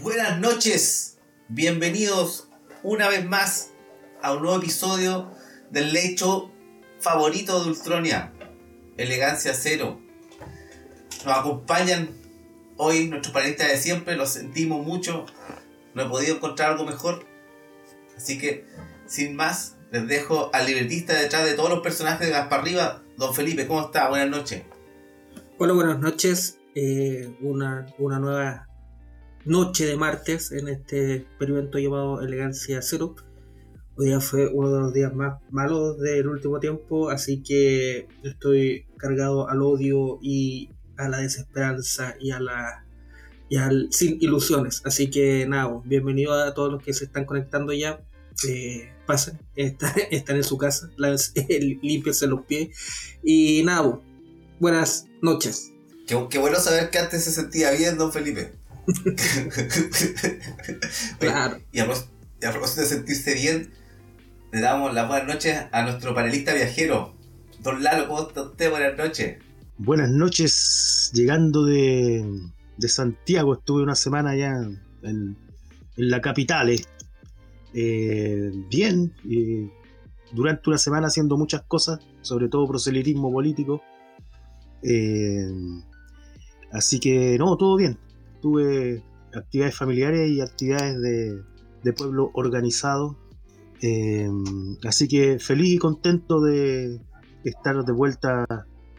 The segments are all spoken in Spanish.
Buenas noches, bienvenidos una vez más a un nuevo episodio del lecho favorito de Ultronia, Elegancia Cero. Nos acompañan hoy nuestros panelistas de siempre, los sentimos mucho, no he podido encontrar algo mejor, así que sin más les dejo al libretista detrás de todos los personajes de Gaspar Arriba, don Felipe, ¿cómo está? Buenas noches. Hola, buenas noches. Eh, una, una nueva noche de martes en este experimento llamado Elegancia Cero. Hoy día fue uno de los días más malos del último tiempo, así que estoy cargado al odio y a la desesperanza y a la y al, sin ilusiones. Así que nada, bienvenido a todos los que se están conectando ya. Eh, pasen, están, en su casa, limpiense los pies. Y nada, buenas noches. Qué, qué bueno saber que antes se sentía bien, don Felipe. claro. Y a, propósito de sentirse bien, le damos las buenas noches a nuestro panelista viajero. Don Lalo, ¿cómo está usted? Buenas noches. Buenas noches, llegando de, de Santiago, estuve una semana ya en, en la capital. Eh. Eh, bien, eh, durante una semana haciendo muchas cosas, sobre todo proselitismo político. Eh, así que no, todo bien, tuve actividades familiares y actividades de, pueblo organizado. Eh, así que feliz y contento de estar de vuelta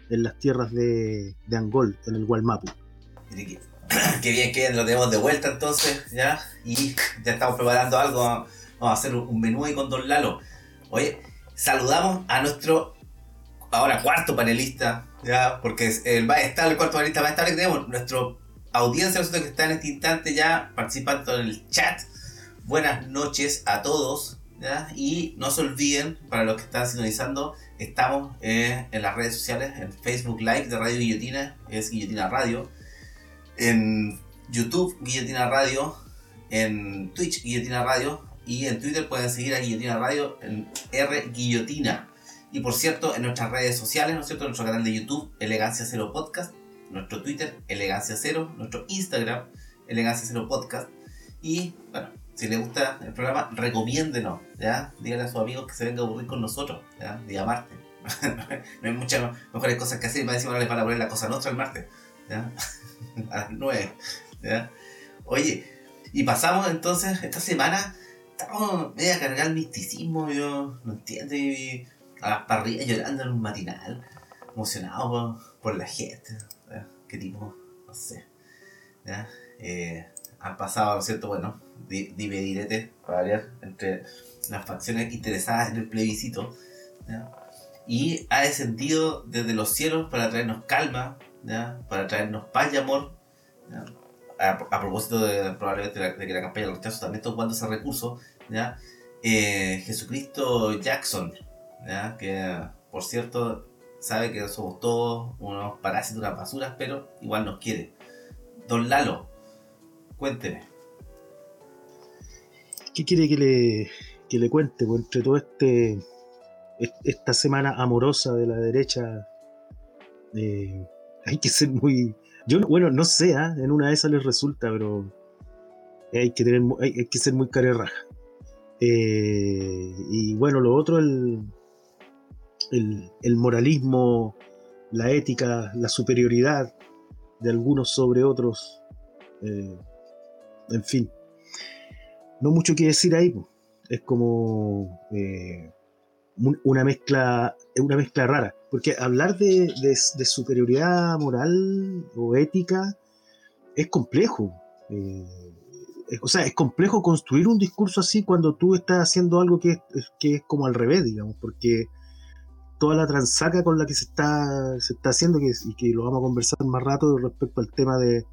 en las tierras de, Angol, en el Gualmapu. Qué bien que lo tenemos de vuelta entonces, ¿ya? Y ya estamos preparando algo. Vamos a hacer un menú ahí con Don Lalo. Oye, saludamos a nuestro ahora cuarto panelista, ¿ya? Porque el más estable, el cuarto panelista más estable que tenemos, nuestro audiencia que está en este instante ya participando en el chat. Buenas noches a todos. Y no se olviden, para los que están sintonizando, estamos eh, en las redes sociales, en Facebook Live de Radio Guillotina, es Guillotina Radio, en YouTube Guillotina Radio, en Twitch Guillotina Radio y en Twitter pueden seguir a Guillotina Radio en R Guillotina. Y por cierto, en nuestras redes sociales, ¿no es cierto? En nuestro canal de YouTube, Elegancia Cero Podcast, nuestro Twitter, Elegancia Cero, nuestro Instagram, Elegancia Cero Podcast. Y bueno, si les gusta el programa, recomiéndenos, ¿ya? Díganle a sus amigos que se vengan a aburrir con nosotros, ¿ya? Día martes. no hay muchas mejores cosas que hacer, más encima no les van a poner la cosa nuestra el martes, ¿ya? a las 9, ¿ya? Oye, y pasamos entonces, esta semana, estamos medio a cargar el misticismo, yo no entiendo, y a las parrillas llorando en un matinal, emocionado por, por la gente, qué tipo, no sé. ¿ya? Eh, han pasado, ¿no es cierto? Bueno, direte, para variar, entre las facciones interesadas en el plebiscito. ¿ya? Y ha descendido desde los cielos para traernos calma, ¿ya? para traernos paz y amor. A, a, propósito de probablemente de, que la campaña del rechazo también está ocupando ese recurso. ¿ya? Eh, Jesucristo Jackson, ¿ya? que por cierto sabe que somos todos unos parásitos, unas basuras, pero igual nos quiere. Don Lalo, cuénteme. ¿Qué quiere que le, que le cuente? Pues entre todo este esta semana amorosa de la derecha eh, hay que ser muy yo bueno no sé ¿eh? en una de esas les resulta pero hay que tener hay que ser muy carerraja eh, y bueno lo otro el el, moralismo, la ética, la superioridad de algunos sobre otros. Eh, en fin, no mucho que decir ahí. Es como eh, una mezcla, una mezcla rara. Porque hablar de, superioridad moral o ética es complejo. Eh, o sea, es complejo construir un discurso así cuando tú estás haciendo algo que es, que es como al revés, digamos, porque toda la transaca con la que se está, se está haciendo que, y que lo vamos a conversar más rato respecto al tema de,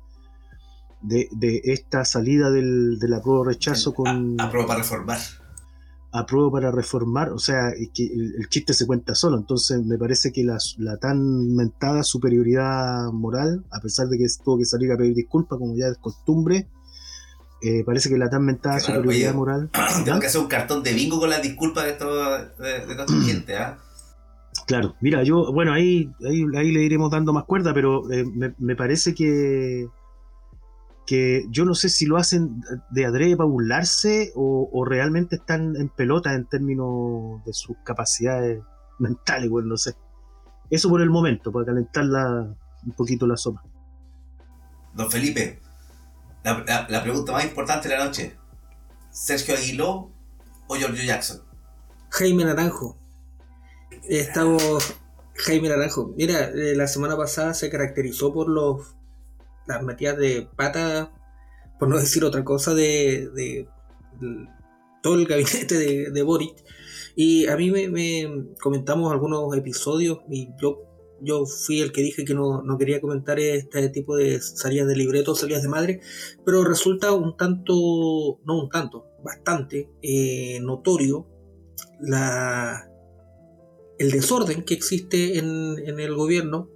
de, de esta salida del, del apruebo rechazo con... Apruebo para reformar. Apruebo para reformar, o sea, que el, chiste se cuenta solo, entonces me parece que la, la, tan mentada superioridad moral, a pesar de que tuvo que salir a pedir disculpas como ya es costumbre, eh, parece que la tan mentada superioridad moral... Tengo que hacer un cartón de bingo con las disculpas de, todo, de, toda esta gente, ¿ah? Claro, mira, yo, bueno, ahí, ahí, ahí le iremos dando más cuerda, pero eh, me, me parece que que yo no sé si lo hacen de adrede para burlarse o, realmente están en pelota en términos de sus capacidades mentales, bueno, no sé. Eso por el momento, para calentar un poquito la sopa. Don Felipe, la, pregunta más importante de la noche. ¿Sergio Aguiló o Giorgio Jackson? Jaime Naranjo. Estamos... Jaime Naranjo. Mira, eh, la semana pasada se caracterizó por los las metidas de pata, por no decir otra cosa, de, todo el gabinete de, de, Boric. Y a mí me, comentamos algunos episodios y yo, yo fui el que dije que no, quería comentar este tipo de salidas de libreto, salidas de madre, pero resulta un tanto, no un tanto, bastante eh, notorio la, el desorden que existe en, el gobierno.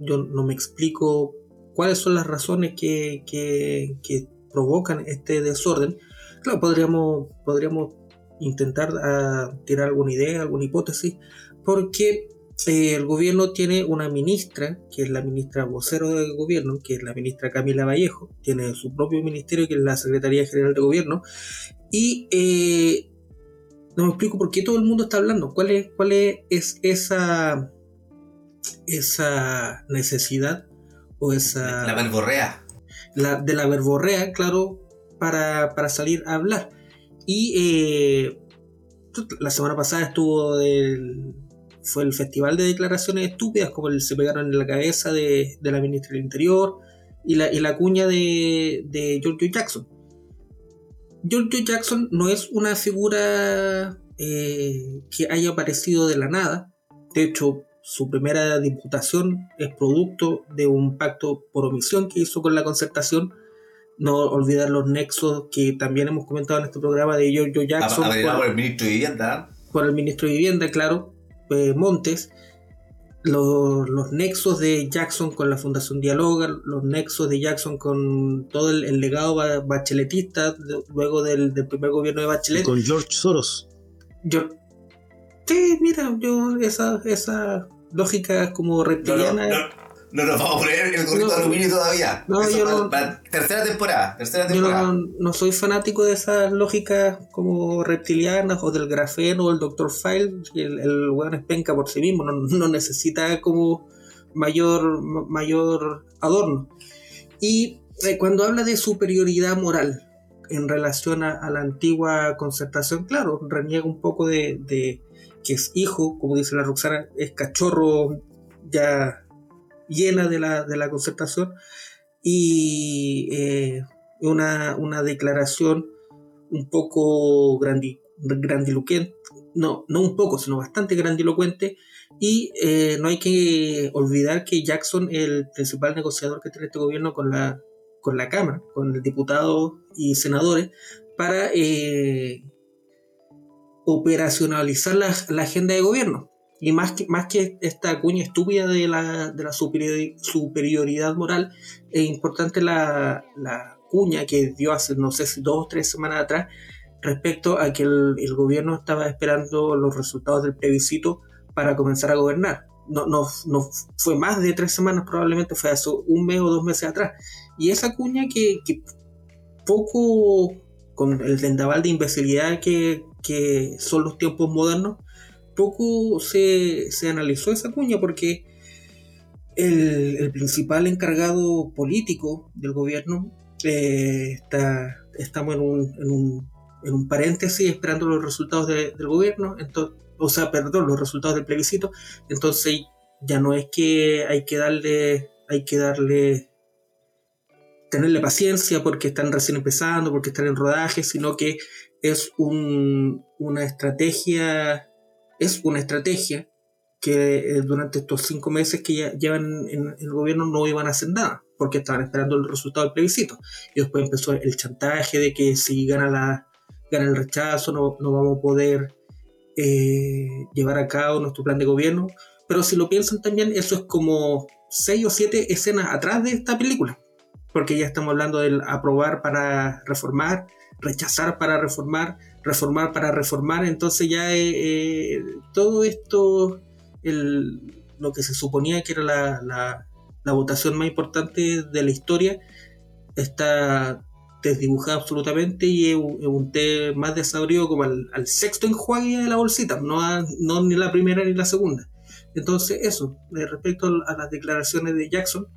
Yo no me explico cuáles son las razones que, provocan este desorden, claro, podríamos, podríamos intentar ah, tirar alguna idea, alguna hipótesis, porque eh, el gobierno tiene una ministra, que es la ministra vocero del gobierno, que es la ministra Camila Vallejo, tiene su propio ministerio, que es la Secretaría General de Gobierno, y eh, no me explico por qué todo el mundo está hablando, cuál es, cuál es esa, esa necesidad o esa... La verborrea. La, de la verborrea, claro, para, salir a hablar. Y eh, la semana pasada estuvo el, fue el festival de declaraciones estúpidas, como el, se pegaron en la cabeza de, la ministra del Interior y la, y la cuña de, de George Jackson. George Jackson no es una figura eh, que haya aparecido de la nada. De hecho, su primera diputación es producto de un pacto por omisión que hizo con la concertación. No olvidar los nexos que también hemos comentado en este programa de Giorgio Jackson. por, el ministro de Vivienda. Por el ministro de Vivienda, claro, eh, Montes. Los, nexos de Jackson con la Fundación Dialoga, los nexos de Jackson con todo el, legado bacheletista luego del, primer gobierno de Bachelet. con George Soros. sí, mira, yo esa, esa lógica como reptiliana. No, nos vamos a poner el gorrito de aluminio todavía. No, yo no, tercera temporada. Tercera temporada. Yo no, soy fanático de esas lógicas como reptilianas o del grafeno o el Dr. File. El, el weón es penca por sí mismo, no, necesita como mayor, mayor adorno. Y eh, cuando habla de superioridad moral en relación a, la antigua concertación, claro, reniega un poco de que es hijo, como dice la Roxana, es cachorro ya llena de la, de la concertación y eh, una, una, declaración un poco grandilocuente, no, no un poco, sino bastante grandilocuente y eh, no hay que olvidar que Jackson el principal negociador que tiene este gobierno con la, con la Cámara, con el diputado y senadores, para eh, operacionalizar la, agenda de gobierno. Y más que, más que esta cuña estúpida de la, de la superioridad moral, es importante la, la, cuña que dio hace, no sé si dos o tres semanas atrás, respecto a que el, el, gobierno estaba esperando los resultados del plebiscito para comenzar a gobernar. No, no, no, fue más de tres semanas, probablemente fue hace un mes o dos meses atrás. Y esa cuña que, que poco, con el vendaval de imbecilidad que, que son los tiempos modernos, poco se, analizó esa cuña porque el, principal encargado político del gobierno eh, está, estamos en un, en, un, en un, paréntesis esperando los resultados del gobierno, entonces, o sea, perdón, los resultados del plebiscito, entonces ya no es que hay que darle, hay que darle tenerle paciencia porque están recién empezando, porque están en rodaje, sino que es una estrategia, es una estrategia que eh, durante estos cinco meses que ya llevan en, el gobierno no iban a hacer nada, porque estaban esperando el resultado del plebiscito. Y después empezó el chantaje de que si gana, la, gana el rechazo no, no vamos a poder eh, llevar a cabo nuestro plan de gobierno. Pero si lo piensan también, eso es como seis o siete escenas atrás de esta película, porque ya estamos hablando del aprobar para reformar, rechazar para reformar, reformar para reformar, entonces ya eh, eh, todo esto, lo que se suponía que era la, votación más importante de la historia, está desdibujado absolutamente y es un, té más desabrido como al, sexto enjuague de la bolsita, no, no ni la primera ni la segunda. Entonces, eso, respecto a las declaraciones de Jackson,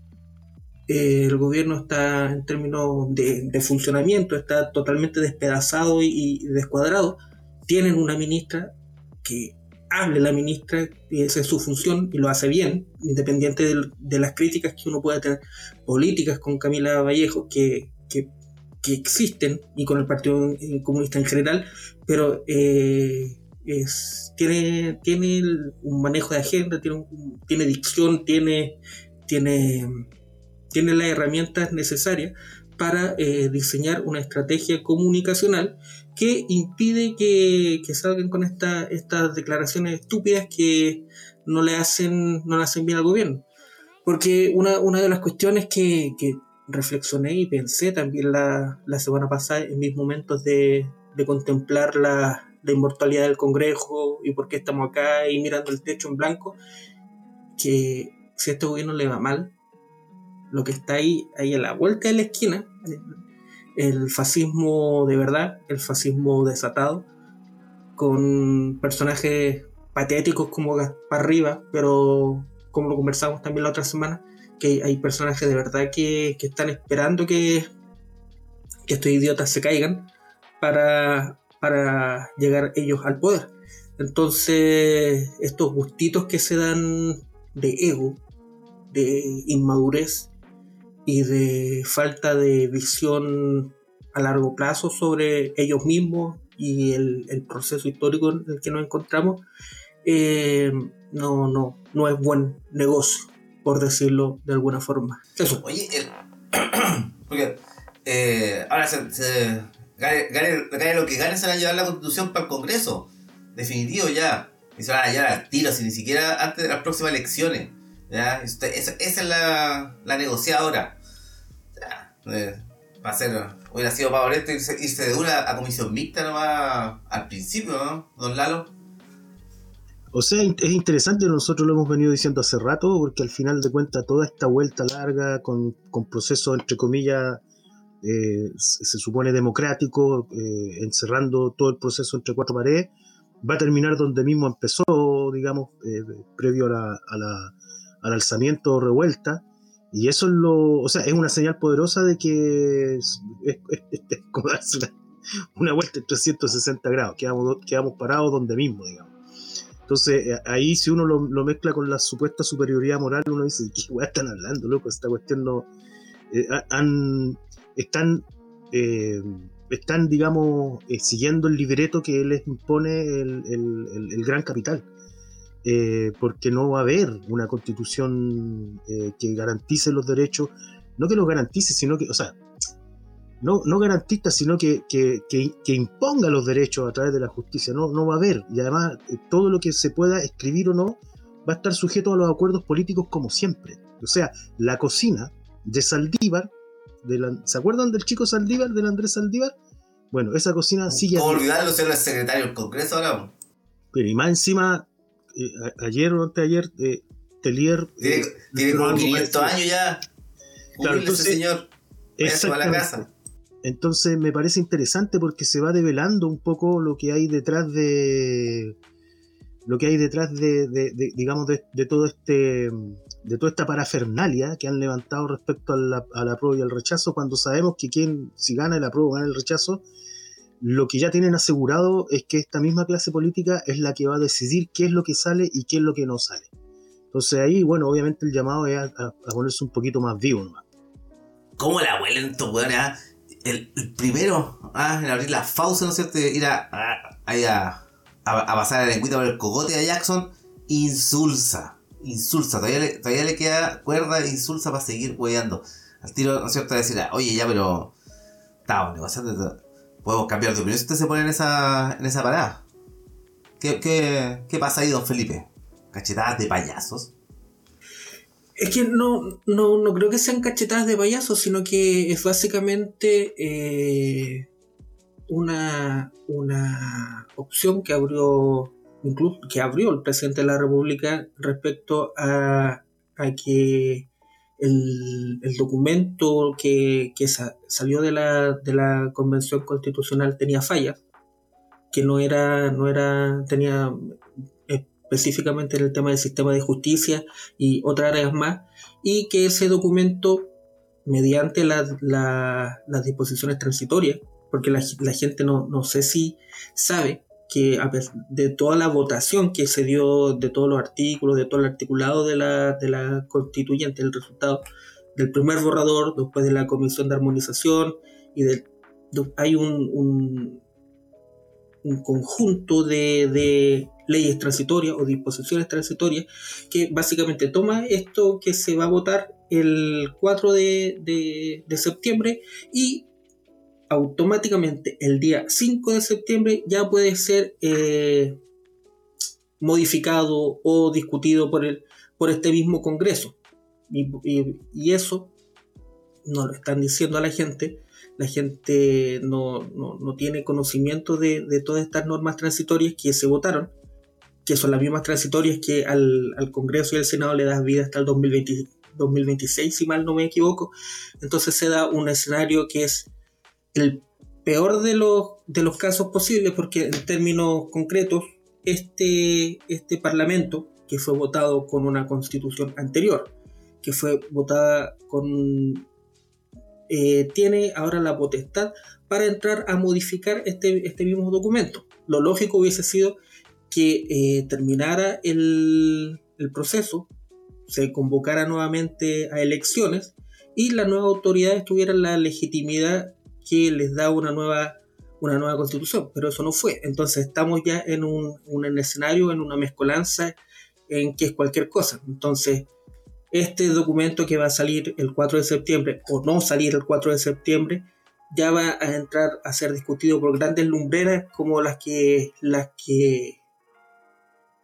eh, el gobierno está en términos de, funcionamiento, está totalmente despedazado y, descuadrado. Tienen una ministra que hable la ministra, y esa es su función y lo hace bien, independiente de, las críticas que uno pueda tener políticas con Camila Vallejo, que, que, existen, y con el Partido Comunista en general, pero eh, tiene, tiene un manejo de agenda, tiene, tiene dicción, tiene, tiene, tiene las herramientas necesarias para eh, diseñar una estrategia comunicacional que impide que, salgan con esta, estas declaraciones estúpidas que no le hacen, no le hacen bien al gobierno. Porque una, una de las cuestiones que, que reflexioné y pensé también la, la semana pasada en mis momentos de, de contemplar la, la inmortalidad del Congreso y por qué estamos acá y mirando el techo en blanco, que si a este gobierno le va mal, lo que está ahí, ahí a la vuelta de la esquina, el fascismo de verdad, el fascismo desatado, con personajes patéticos como Gaspar Riva, pero como lo conversamos también la otra semana, que hay personajes de verdad que, que están esperando que, que estos idiotas se caigan para para llegar ellos al poder. Entonces, estos gustitos que se dan de ego, de inmadurez y de falta de visión a largo plazo sobre ellos mismos y el, proceso histórico en el que nos encontramos, eh, no, no, no es buen negocio, por decirlo de alguna forma. Eso. Oye, porque eh, ahora se Gane, lo que gane se van a llevar la constitución para el Congreso. Definitivo ya. Y se van a llevar al tiro, si ni siquiera antes de las próximas elecciones. ¿Ya? Esa, es la, la negociadora. Eh, va a ser, hubiera sido favorito irse, irse de una a comisión mixta nomás al principio, ¿no? Don Lalo. O sea, es interesante, nosotros lo hemos venido diciendo hace rato, porque al final de cuentas toda esta vuelta larga con, con procesos, entre comillas, eh, se supone democrático, eh, encerrando todo el proceso entre cuatro paredes, va a terminar donde mismo empezó, digamos, previo a la, al alzamiento o revuelta. Y eso es lo, o sea, es una señal poderosa de que es, como una vuelta en 360 grados, quedamos, parados donde mismo, digamos. Entonces, ahí si uno lo, mezcla con la supuesta superioridad moral, uno dice, ¿qué weá están hablando, loco? Esta cuestión no... han, están, eh, están digamos, eh, siguiendo el libreto que les impone el, gran capital. Eh, porque no va a haber una constitución que garantice los derechos, no que los garantice, sino que, o sea, no, no garantista, sino que, que, imponga los derechos a través de la justicia, no, no va a haber. Y además, todo lo que se pueda escribir o no va a estar sujeto a los acuerdos políticos como siempre. O sea, la cocina de Saldívar ¿Se acuerdan del chico Saldívar, del Andrés Saldívar? Bueno, esa cocina sigue. ¿Cómo olvidarlo ser el secretario del Congreso ahora? Pero y más encima, eh, ayer o anteayer, eh, Telier. Tiene, eh, como 500 años ya. Claro, entonces, señor. A la casa. Entonces me parece interesante porque se va develando un poco lo que hay detrás de. Lo que hay detrás de, digamos, de todo este de toda esta parafernalia que han levantado respecto a la, a prueba y al rechazo, cuando sabemos que quien, si gana el apruebo o gana el rechazo, lo que ya tienen asegurado es que esta misma clase política es la que va a decidir qué es lo que sale y qué es lo que no sale. Entonces ahí, bueno, obviamente el llamado es a, ponerse un poquito más vivo nomás. ¿Cómo la huelen estos weones? Ah? El, primero ah, en abrir la fausa, ¿no es cierto? Ir a, a, a, a pasar la lengüita por el cogote a Jackson insulsa. Insulsa. Todavía le, queda cuerda e insulsa para seguir hueveando. Al tiro, ¿no es cierto? Decir, ah, oye, ya, pero. Estamos negociando. Podemos cambiar de opinión si usted se pone en esa, en esa parada. ¿Qué, qué, qué pasa ahí, don Felipe? ¿Cachetadas de payasos? Es que no, no, no creo que sean cachetadas de payasos, sino que es básicamente eh, una, una opción que abrió, incluso, que abrió el presidente de la República respecto a, a que el, el, documento que, que sa salió de la, de la Convención Constitucional tenía fallas, que no era, no era, tenía específicamente en el tema del sistema de justicia y otras áreas más, y que ese documento, mediante las disposiciones transitorias, porque la, gente no, no, sé si sabe que de toda la votación que se dio, de todos los artículos, de todo el articulado de la, de la constituyente, el resultado del primer borrador, después de la comisión de armonización, y del, hay un, un, un conjunto de, de, leyes transitorias o disposiciones transitorias que básicamente toma esto que se va a votar el 4 de, septiembre y automáticamente el día 5 de septiembre ya puede ser eh, modificado o discutido por, el, por este mismo Congreso. Y, eso no lo están diciendo a la gente. La gente no, tiene conocimiento de, de, todas estas normas transitorias que se votaron que son las mismas transitorias que al, Congreso y al Senado le da vida hasta el 2026, si mal no me equivoco. Entonces se da un escenario que es el peor de los, de los casos posibles, porque en términos concretos, este, este Parlamento, que fue votado con una constitución anterior, que fue votada con... Eh, tiene ahora la potestad para entrar a modificar este, este mismo documento. Lo lógico hubiese sido que eh, terminara el, proceso, se convocara nuevamente a elecciones y las nuevas autoridades tuvieran la legitimidad que les da una nueva, una nueva constitución, pero eso no fue. Entonces estamos ya en un, un escenario, en una mezcolanza en que es cualquier cosa. Entonces, este documento que va a salir el 4 de septiembre o no salir el 4 de septiembre ya va a entrar a ser discutido por grandes lumbreras como las que las que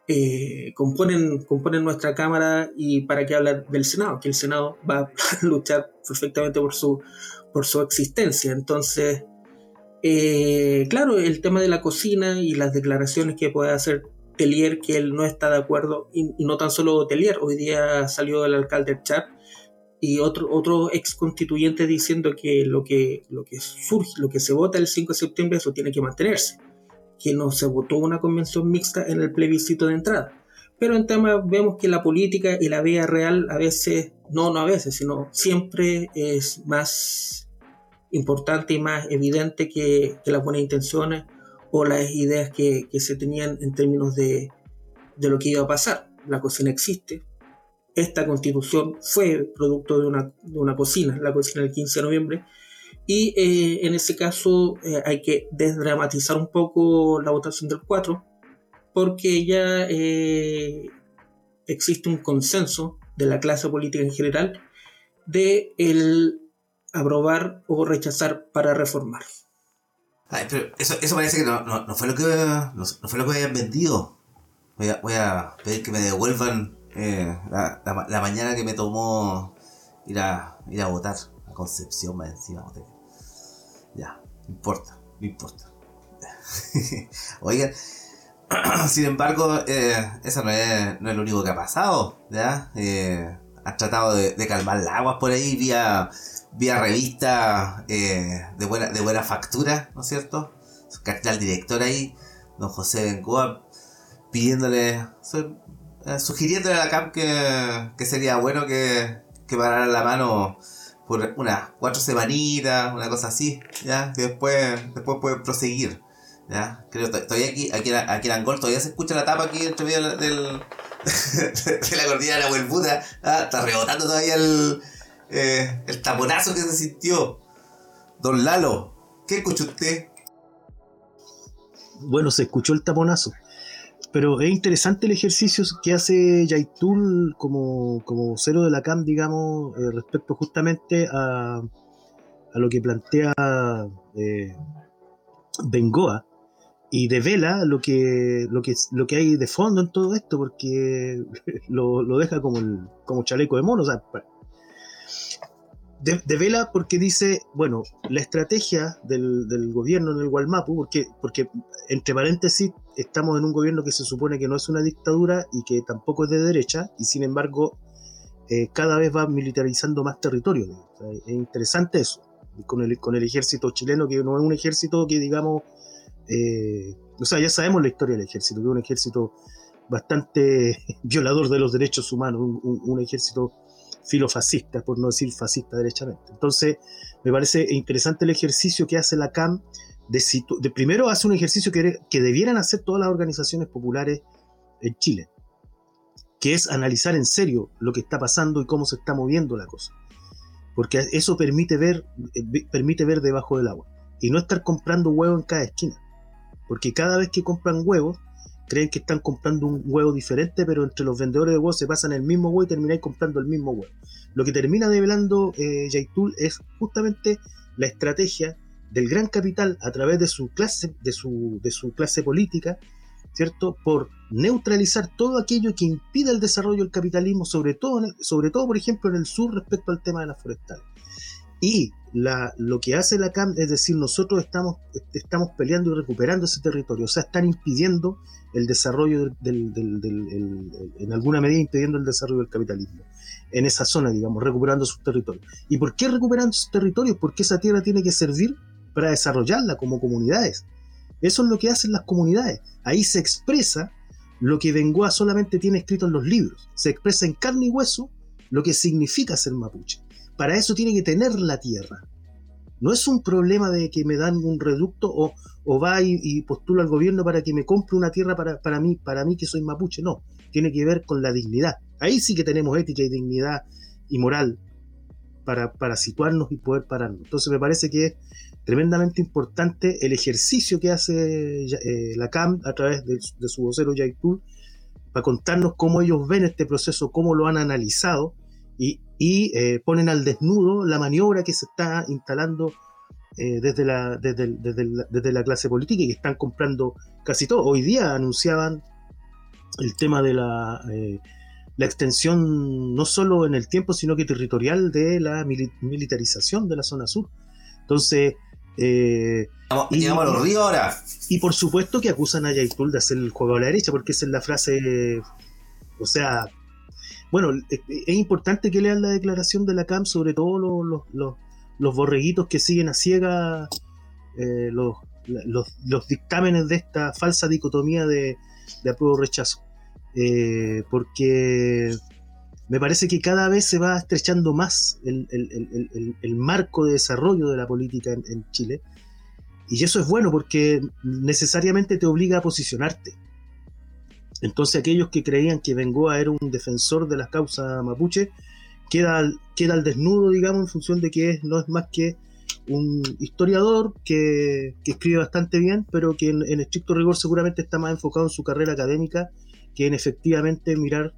eh, componen, componen nuestra Cámara y para qué hablar del Senado, que el Senado va a luchar perfectamente por su, por su existencia. Entonces, eh, claro, el tema de la cocina y las declaraciones que puede hacer Telier, que él no está de acuerdo, y, no tan solo Telier, hoy día salió el alcalde Chat y otro, otro ex constituyente diciendo que lo que, lo que surge, lo que se vota el 5 de septiembre, eso tiene que mantenerse que no se votó una convención mixta en el plebiscito de entrada. Pero en temas vemos que la política y la vida real a veces, no, no a veces, sino siempre es más importante y más evidente que, las buenas intenciones o las ideas que, se tenían en términos de, de, lo que iba a pasar. La cocina existe. Esta constitución fue producto de una, de una cocina, la cocina del 15 de noviembre, y eh, en ese caso eh, hay que desdramatizar un poco la votación del 4, porque ya eh, existe un consenso de la clase política en general de el aprobar o rechazar para reformar. pero eso, eso, parece que no, no, fue lo que no, fue lo que habían vendido. Voy a, voy a pedir que me devuelvan la, la, mañana que me tomó ir a, ir a votar. A Concepción, más encima. Ya, no importa, no importa. Oigan, sin embargo, eh, eso no es, no es, lo único que ha pasado, ¿ya? Eh, has tratado de, calmar las aguas por ahí vía, vía revista eh, de, buena, de buena factura, ¿no es cierto? Está el director ahí, don José Bengoa, pidiéndole, sugiriéndole a la CAP que, que sería bueno que, que parara la mano por unas cuatro semanitas, una cosa así, ya, que después, después puede proseguir. ¿Ya? Creo todavía aquí, aquí, aquí en Angol todavía se escucha la tapa aquí entre medio del, de la cordillera de la huelputa. ¿ah? Está rebotando todavía el, eh, el taponazo que se sintió. Don Lalo, ¿qué escuchó usted? Bueno, se escuchó el taponazo. pero es interesante el ejercicio que hace Yaitul como, como cero de la CAM, digamos, eh, respecto justamente a, a, lo que plantea eh, Bengoa y devela lo que, lo, que, lo que hay de fondo en todo esto, porque lo, lo deja como, el, como chaleco de mono. O sea, de, vela porque dice, bueno, la estrategia del, del, gobierno en el Gualmapu, porque, porque entre paréntesis estamos en un gobierno que se supone que no es una dictadura y que tampoco es de derecha, y sin embargo eh, cada vez va militarizando más territorio. es interesante eso, con el, con el ejército chileno, que no es un ejército que digamos, eh, o sea, ya sabemos la historia del ejército, que es un ejército bastante violador de los derechos humanos, un, ejército filofascista, por no decir fascista derechamente. Entonces, me parece interesante el ejercicio que hace la CAM de, de primero hace un ejercicio que, que debieran hacer todas las organizaciones populares en Chile, que es analizar en serio lo que está pasando y cómo se está moviendo la cosa. Porque eso permite ver, eh, permite ver debajo del agua. Y no estar comprando huevos en cada esquina. Porque cada vez que compran huevos, creen que están comprando un huevo diferente, pero entre los vendedores de huevos se pasan el mismo huevo y termináis comprando el mismo huevo. Lo que termina develando eh, es justamente la estrategia del gran capital a través de su clase, de su, clase política, ¿cierto? Por neutralizar todo aquello que impida el desarrollo del capitalismo, sobre todo, sobre todo, por ejemplo, en el sur respecto al tema de las forestales. Y lo que hace la CAM es decir, nosotros estamos, estamos peleando y recuperando ese territorio, o sea, están impidiendo el desarrollo del, en alguna medida impidiendo el desarrollo del capitalismo en esa zona, digamos, recuperando sus territorios. ¿Y por qué recuperando sus territorios? Porque esa tierra tiene que servir para desarrollarla como comunidades. Eso es lo que hacen las comunidades. Ahí se expresa lo que Bengoa solamente tiene escrito en los libros. Se expresa en carne y hueso lo que significa ser mapuche para eso tiene que tener la tierra. No es un problema de que me dan un reducto o, o va y, postulo al gobierno para que me compre una tierra para, para, mí, para mí que soy mapuche. No, tiene que ver con la dignidad. Ahí sí que tenemos ética y dignidad y moral para, para situarnos y poder pararnos. Entonces me parece que es tremendamente importante el ejercicio que hace eh, la CAM a través de, su vocero Yaitul para contarnos cómo ellos ven este proceso, cómo lo han analizado y, y eh, ponen al desnudo la maniobra que se está instalando eh, desde, la, desde, desde, la, clase política y que están comprando casi todo. Hoy día anunciaban el tema de la, eh, la extensión no solo en el tiempo, sino que territorial de la militarización de la zona sur. Entonces... y, llegamos a los ríos ahora. Y por supuesto que acusan a Yaitul de hacer el juego a la derecha, porque esa es la frase, o sea, bueno, es importante que lean la declaración de la CAM, sobre todo los, los, los, borreguitos que siguen a ciega eh, los, los, dictámenes de esta falsa dicotomía de, de apruebo-rechazo. Eh, porque me parece que cada vez se va estrechando más el, marco de desarrollo de la política en, Chile. Y eso es bueno porque necesariamente te obliga a posicionarte. Entonces aquellos que creían que Bengoa era un defensor de las causas mapuche, queda, queda al desnudo, digamos, en función de que no es más que un historiador que, escribe bastante bien, pero que en, estricto rigor seguramente está más enfocado en su carrera académica que en efectivamente mirar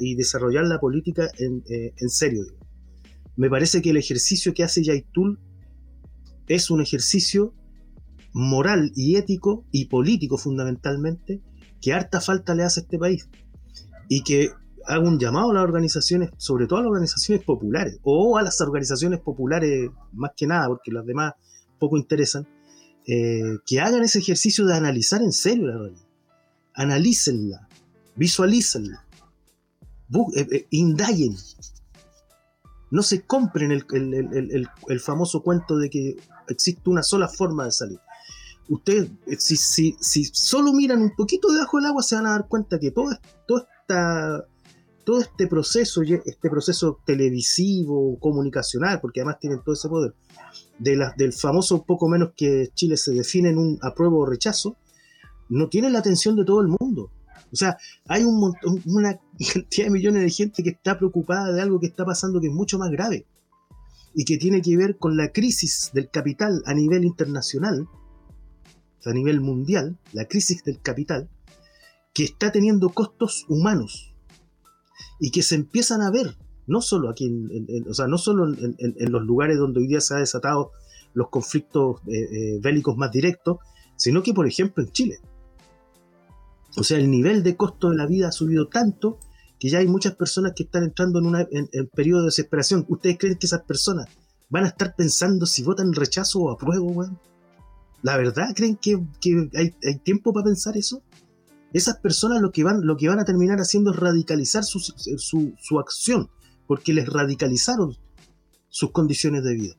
y desarrollar la política en, eh, serio. Me parece que el ejercicio que hace Yaitul es un ejercicio moral y ético y político fundamentalmente, que harta falta le hace a este país y que haga un llamado a las organizaciones, sobre todo a las organizaciones populares, o a las organizaciones populares más que nada, porque las demás poco interesan, eh, que hagan ese ejercicio de analizar en serio la realidad. Analícenla, visualícenla, eh, eh, indaguen. No se compren el, el famoso cuento de que existe una sola forma de salir ustedes, eh, si, si, si, solo miran un poquito debajo del agua, se van a dar cuenta que todo, todo, esta, todo este proceso, este proceso televisivo, comunicacional, porque además tienen todo ese poder, de la, del famoso poco menos que Chile se define en un apruebo o rechazo, no tiene la atención de todo el mundo. O sea, hay un montón, una cantidad de millones de gente que está preocupada de algo que está pasando que es mucho más grave y que tiene que ver con la crisis del capital a nivel internacional, a nivel mundial, la crisis del capital, que está teniendo costos humanos y que se empiezan a ver, no solo aquí, en, o sea, no solo en, los lugares donde hoy día se han desatado los conflictos eh, eh, bélicos más directos, sino que, por ejemplo, en Chile. O sea, el nivel de costo de la vida ha subido tanto que ya hay muchas personas que están entrando en un periodo de desesperación. ¿Ustedes creen que esas personas van a estar pensando si votan rechazo o apruebo, weón? ¿La verdad creen que, hay, tiempo para pensar eso? Esas personas lo que van, lo que van a terminar haciendo es radicalizar su, su acción, porque les radicalizaron sus condiciones de vida.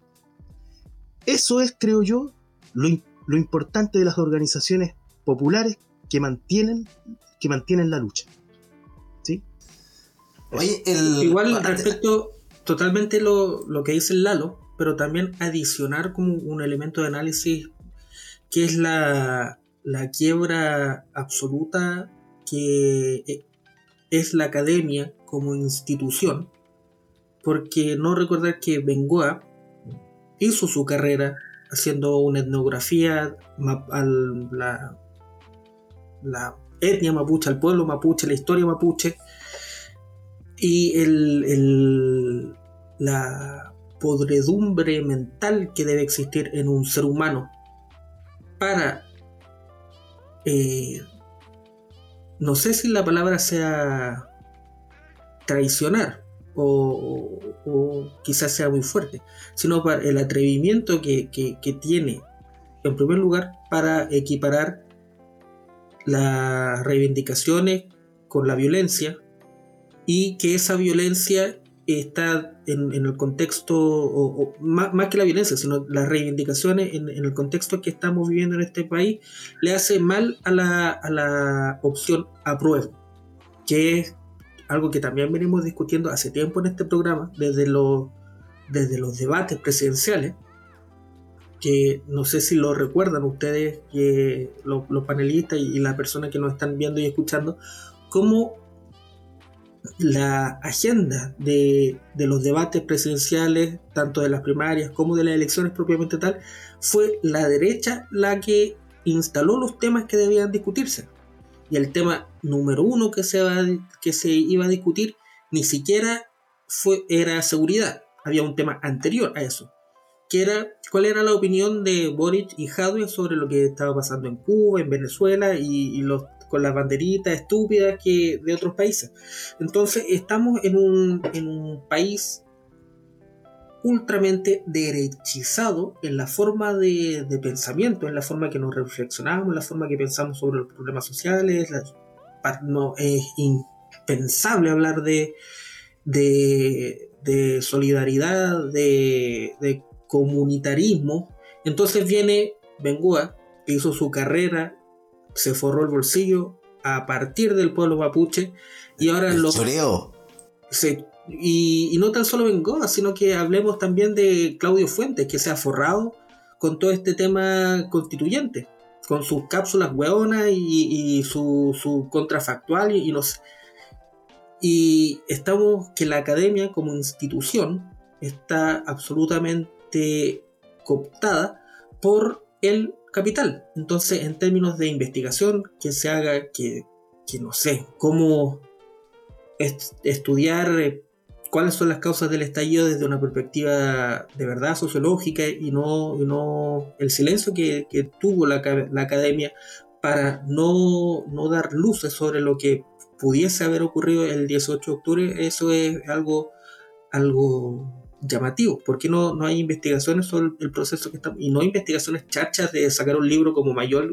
Eso es, creo yo, lo, lo importante de las organizaciones populares que mantienen, que mantienen la lucha. ¿Sí? Oye, Igual respecto totalmente lo, lo, que dice el Lalo, pero también adicionar como un elemento de análisis que es la, la quiebra absoluta que eh, es la academia como institución, porque no recordar que Bengoa hizo su carrera haciendo una etnografía a la, la etnia mapuche, al pueblo mapuche, la historia mapuche, y el, la podredumbre mental que debe existir en un ser humano para, eh, no sé si la palabra sea traicionar o, quizás sea muy fuerte, sino para el atrevimiento que, que tiene, en primer lugar, para equiparar las reivindicaciones con la violencia y que esa violencia está en, el contexto, o, más, que la violencia, sino las reivindicaciones en, el contexto que estamos viviendo en este país, le hace mal a la, a la opción apruebo, que es algo que también venimos discutiendo hace tiempo en este programa, desde los, desde los debates presidenciales, que no sé si lo recuerdan ustedes, que los, panelistas y, y las personas que nos están viendo y escuchando, cómo la agenda de, los debates presidenciales, tanto de las primarias como de las elecciones propiamente tal, fue la derecha la que instaló los temas que debían discutirse. Y el tema número uno que se, que se iba a discutir ni siquiera fue, era seguridad. Había un tema anterior a eso, era cuál era la opinión de Boric y Jadwe sobre lo que estaba pasando en Cuba, en Venezuela y con las banderitas estúpidas que de otros países. Entonces estamos en un, en un país ultramente derechizado en la forma de, pensamiento, en la forma que nos reflexionamos, en la forma que pensamos sobre los problemas sociales. es impensable hablar de, de, de solidaridad, de, de comunitarismo. Entonces viene Bengoa, que hizo su carrera se forró el bolsillo a partir del pueblo mapuche y ahora lo... Se, y, no tan solo Bengoa, sino que hablemos también de Claudio Fuentes, que se ha forrado con todo este tema constituyente, con sus cápsulas hueonas y, su, su, contrafactual y, Y estamos que la academia como institución está absolutamente cooptada por el capital. Entonces, en términos de investigación, que se haga, que, no sé, cómo estudiar eh, cuáles son las causas del estallido desde una perspectiva de verdad sociológica y no, no el silencio que, tuvo la, academia para no, no dar luces sobre lo que pudiese haber ocurrido el 18 de octubre, eso es algo, algo llamativo. ¿Por qué no, no hay investigaciones sobre el proceso que estamos? Y no investigaciones chachas de sacar un libro como mayor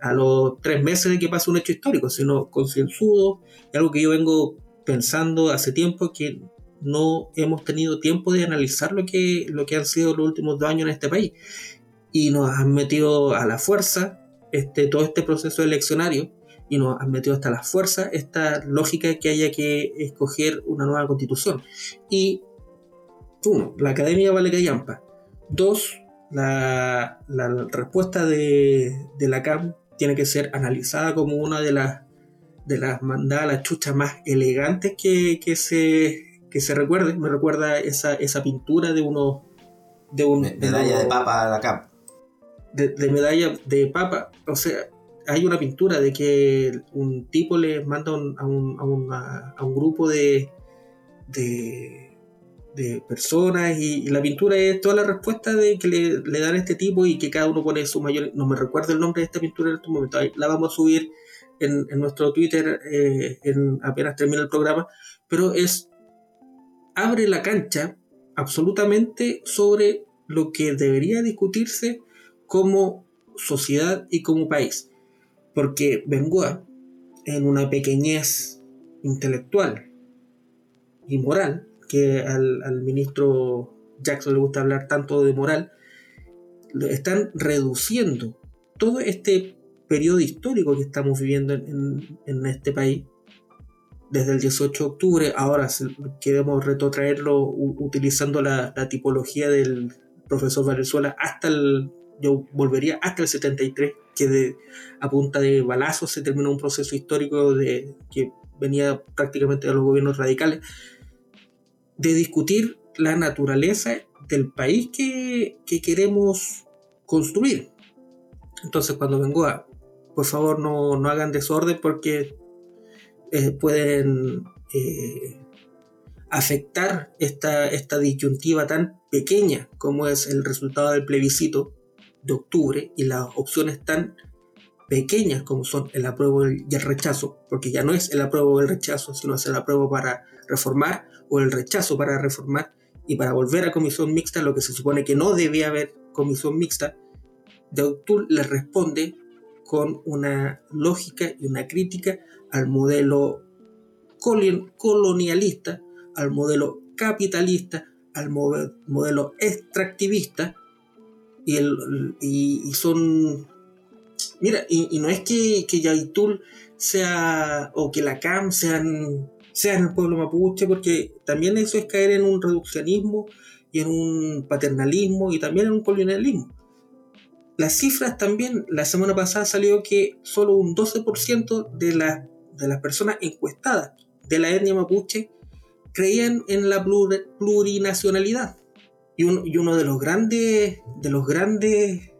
a los tres meses de que pase un hecho histórico, sino concienzudo, algo que yo vengo pensando hace tiempo que no hemos tenido tiempo de analizar lo que, lo que han sido los últimos dos años en este país. Y nos han metido a la fuerza este, todo este proceso eleccionario y nos han metido hasta la fuerza esta lógica de que haya que escoger una nueva constitución. Y uno, la Academia vale callampa. Dos, la, respuesta de, la CAM tiene que ser analizada como una de las de las mandadas, las chuchas más elegantes que, se, que se recuerde. Me recuerda esa, esa pintura de uno. De un, medalla de, papa a la CAM. De, medalla de papa. O sea, hay una pintura de que un tipo le manda a, un, a, un, grupo de, de, personas y, la pintura es toda la respuesta de que le, dan a este tipo y que cada uno pone su mayor... No me recuerdo el nombre de esta pintura en este momento, la vamos a subir en, nuestro Twitter eh, en, apenas termine el programa, pero es... abre la cancha absolutamente sobre lo que debería discutirse como sociedad y como país. Porque Bengoa, en una pequeñez intelectual y moral, que al, ministro Jackson le gusta hablar tanto de moral, están reduciendo todo este periodo histórico que estamos viviendo en, este país, desde el 18 de octubre, ahora queremos retrotraerlo utilizando la, la, tipología del profesor Valenzuela hasta el yo volvería hasta el 73, que de, a punta de balazos se terminó un proceso histórico de, que venía prácticamente de los gobiernos radicales, de discutir la naturaleza del país que, queremos construir. Entonces cuando vengo a, por favor no, hagan desorden porque eh, pueden eh, afectar esta, esta disyuntiva tan pequeña como es el resultado del plebiscito de octubre y las opciones tan pequeñas como son el apruebo y el rechazo, porque ya no es el apruebo o el rechazo, sino es el apruebo para reformar o el rechazo para reformar y para volver a comisión mixta, lo que se supone que no debía haber comisión mixta, octubre le responde con una lógica y una crítica al modelo colonialista, al modelo capitalista, al modelo extractivista y, el, y, son... Mira, y, no es que, que Yaitul sea, o que la CAM sean, sean el pueblo mapuche, porque también eso es caer en un reduccionismo y en un paternalismo y también en un colonialismo. Las cifras también, la semana pasada salió que solo un 12% de, de las personas encuestadas de la etnia mapuche creían en la plurinacionalidad. Y, uno de los grandes, de los grandes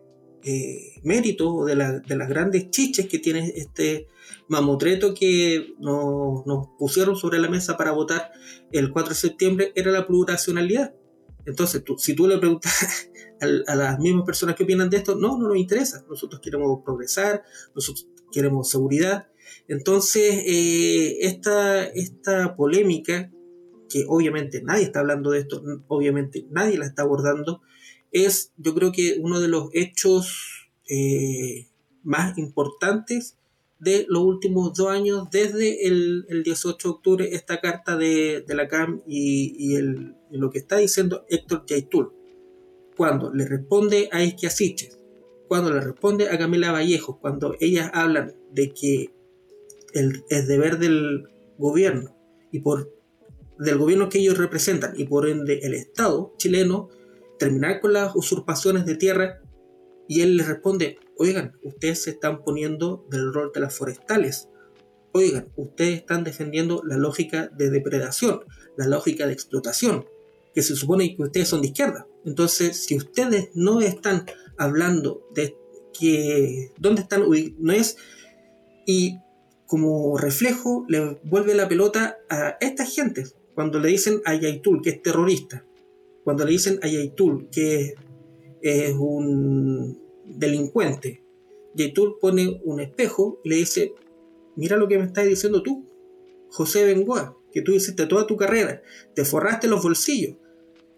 eh, méritos, de, de, las grandes chiches que tiene este mamotreto que nos, pusieron sobre la mesa para votar el 4 de septiembre era la plurinacionalidad. Entonces, si tú le preguntas a, las mismas personas que opinan de esto, no, no nos interesa. Nosotros queremos progresar, nosotros queremos seguridad. Entonces, eh, esta, esta polémica que obviamente nadie está hablando de esto, obviamente nadie la está abordando, es yo creo que uno de los hechos eh, más importantes de los últimos dos años, desde el, 18 de octubre, esta carta de, la CAM y, lo que está diciendo Héctor Yaitul, cuando le responde a Isquia Siches, cuando le responde a Camila Vallejo, cuando ellas hablan de que el, es deber del gobierno y por del gobierno que ellos representan y por ende el Estado chileno terminar con las usurpaciones de tierra y él les responde, oigan, ustedes se están poniendo del rol de las forestales, oigan, ustedes están defendiendo la lógica de depredación, la lógica de explotación, que se supone que ustedes son de izquierda. Entonces, si ustedes no están hablando de que dónde están no es y como reflejo le vuelve la pelota a estas gentes cuando le dicen a Yaitul que es terrorista, cuando le dicen a Yaitul que es un delincuente, Yaitul pone un espejo y le dice, mira lo que me estás diciendo tú, José Bengoa, que tú hiciste toda tu carrera, te forraste los bolsillos,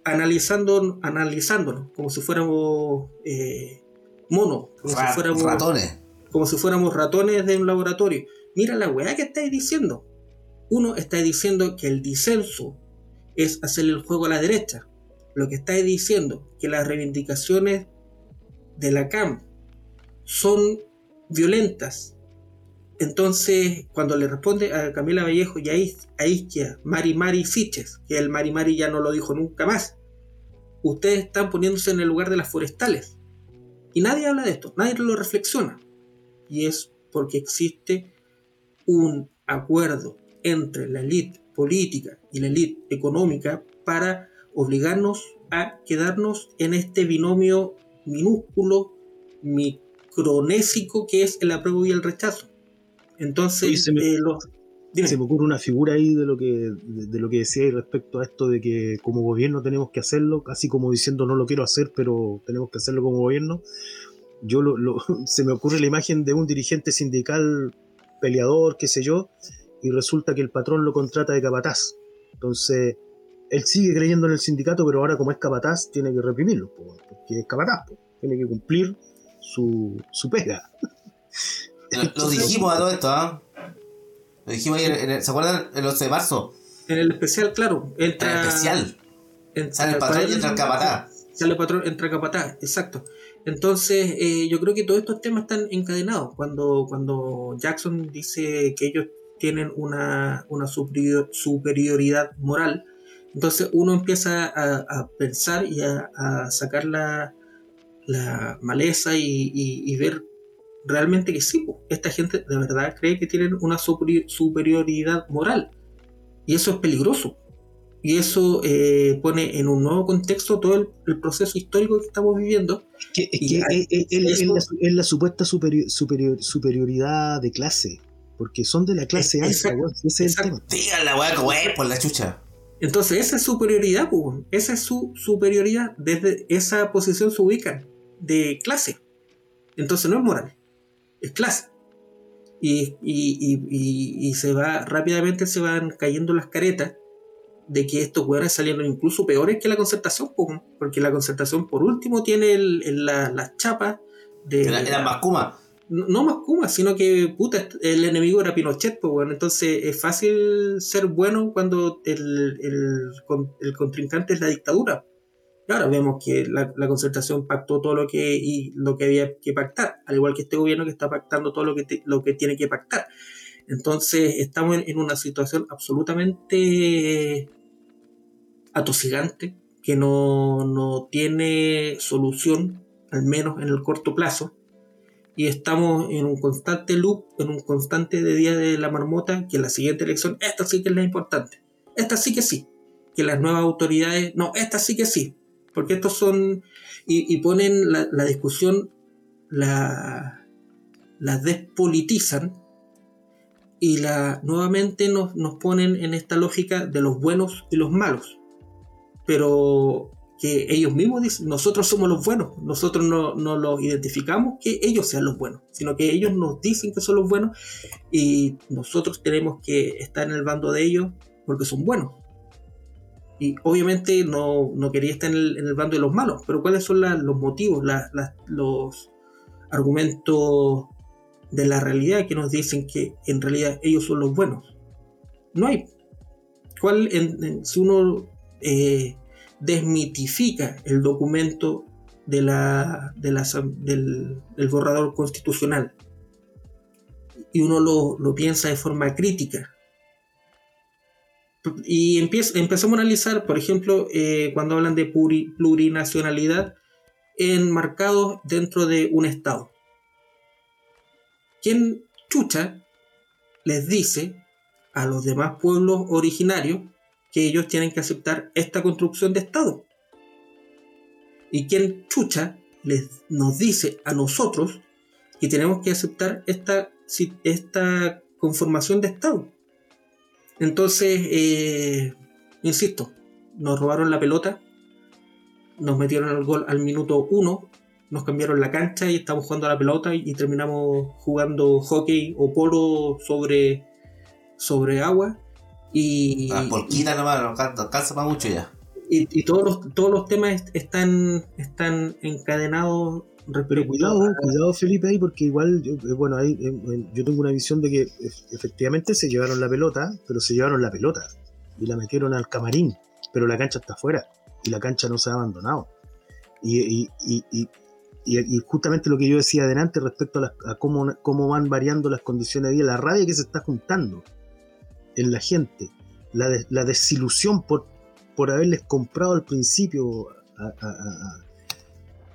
analizando, analizándolo, como si fuéramos eh, monos, como si fuéramos ratones. Como si fuéramos ratones de un laboratorio. Mira la weá que estáis diciendo. Uno está diciendo que el disenso es hacer el juego a la derecha. Lo que está diciendo que las reivindicaciones de la CAM son violentas. Entonces, cuando le responde a Camila Vallejo y a, Isquia, Mari Mari Siches, que el Mari Mari ya no lo dijo nunca más, ustedes están poniéndose en el lugar de las forestales. Y nadie habla de esto, nadie lo reflexiona. Y es porque existe un acuerdo entre la élite política y la élite económica para obligarnos a quedarnos en este binomio minúsculo, anacronésico que es el apruebo y el rechazo. Entonces, Oye, se me- eh, los-. Se me ocurre una figura ahí de lo que de, de lo que decía respecto a esto de que como gobierno tenemos que hacerlo, casi como diciendo no lo quiero hacer, pero tenemos que hacerlo como gobierno. Yo lo, lo- se me ocurre la imagen de un dirigente sindical peleador, qué sé yo, y resulta que el patrón lo contrata de capataz. Entonces, él sigue creyendo en el sindicato, pero ahora como es capataz, tiene que reprimirlo, po, porque es capataz, tiene que cumplir su, su pega. Lo, lo dijimos a todo esto, ¿ah? Lo dijimos ahí, en el- ¿se acuerdan? El 11 de marzo, En el especial, claro, en el especial. en- Sale el patrón y entra el capataz. Sale el patrón, entra capataz, exacto. Entonces, eh, yo creo que todos estos temas están encadenados. Cuando, cuando Jackson dice que ellos tienen una, una superior- superioridad moral, entonces uno empieza a, a pensar y a, a sacar la, la maleza y, y- y ver realmente que sí, esta gente de verdad cree que tienen una superi- superioridad moral. Y eso es peligroso. Y eso eh, pone en un nuevo contexto todo el, el proceso histórico que estamos viviendo. Es que, es, Y que hay- es- es- es- es eso- la, es la supuesta superior- superior- superioridad de clase, porque son de la clase Es- alta, ese es el tema. La weá como es por la chucha. Entonces, esa es superioridad, pues, esa es su superioridad. Desde esa posición se ubican de clase. Entonces no es moral, es clase. Y, y- y- y- se va, rápidamente se van cayendo las caretas de que estos weones salieron incluso peores que la concertación, porque la concertación por último tiene el- la- las chapas de... Era, era más Kuma. No, Kuma, sino que puta, el enemigo era Pinochet, pues bueno, entonces es fácil ser bueno cuando el, el, con- el contrincante es la dictadura. Y ahora vemos que la, la concertación pactó todo lo que, y lo que había que pactar, al igual que este gobierno que está pactando todo lo que, lo que tiene que pactar. Entonces estamos en, en una situación absolutamente atosigante, que no, no tiene solución, al menos en el corto plazo y estamos en un constante loop, en un constante de día de la marmota, que la siguiente elección, esta sí que es la importante, esta sí que sí, que las nuevas autoridades, no, esta sí que sí, porque estos son, y, y ponen la, la discusión, la, la despolitizan y la, nuevamente nos, nos ponen en esta lógica de los buenos y los malos, pero que ellos mismos dicen, nosotros somos los buenos, nosotros no, no los identificamos que ellos sean los buenos, sino que ellos nos dicen que son los buenos y nosotros tenemos que estar en el bando de ellos porque son buenos. Y obviamente no, no quería estar en el, en el bando de los malos, pero ¿cuáles son los motivos, los argumentos de la realidad que nos dicen que en realidad ellos son los buenos? No hay. ¿Cuál, si uno eh, desmitifica el documento de la, de la del, borrador constitucional y uno lo, lo piensa de forma crítica. Y empieza, empezamos a analizar, por ejemplo, eh, cuando hablan de pluri- plurinacionalidad enmarcados dentro de un Estado. ¿Quién chucha les dice a los demás pueblos originarios que ellos tienen que aceptar esta construcción de Estado. Y quien chucha les, nos dice a nosotros que tenemos que aceptar esta, esta conformación de Estado. Entonces, eh, insisto, nos robaron la pelota, nos metieron el gol al minuto uno, nos cambiaron la cancha y estamos jugando a la pelota y, y terminamos jugando hockey o polo sobre, sobre agua. Y, Las polquitas nomás, no alcanza, para mucho ya. y, y todos, los, todos los temas est- están, están encadenados Pero cuidado, cuidado Felipe ahí, porque igual, yo, eh, bueno, ahí eh, eh, yo tengo una visión de que ef- efectivamente se llevaron la pelota, pero se llevaron la pelota y la metieron al camarín, pero la cancha está afuera y la cancha no se ha abandonado. Y, y- y- y- y- y justamente lo que yo decía adelante respecto a, las- a cómo, cómo van variando las condiciones de vida, la rabia que se está juntando en la gente, la, des- la desilusión por, por haberles comprado al principio a, a- a-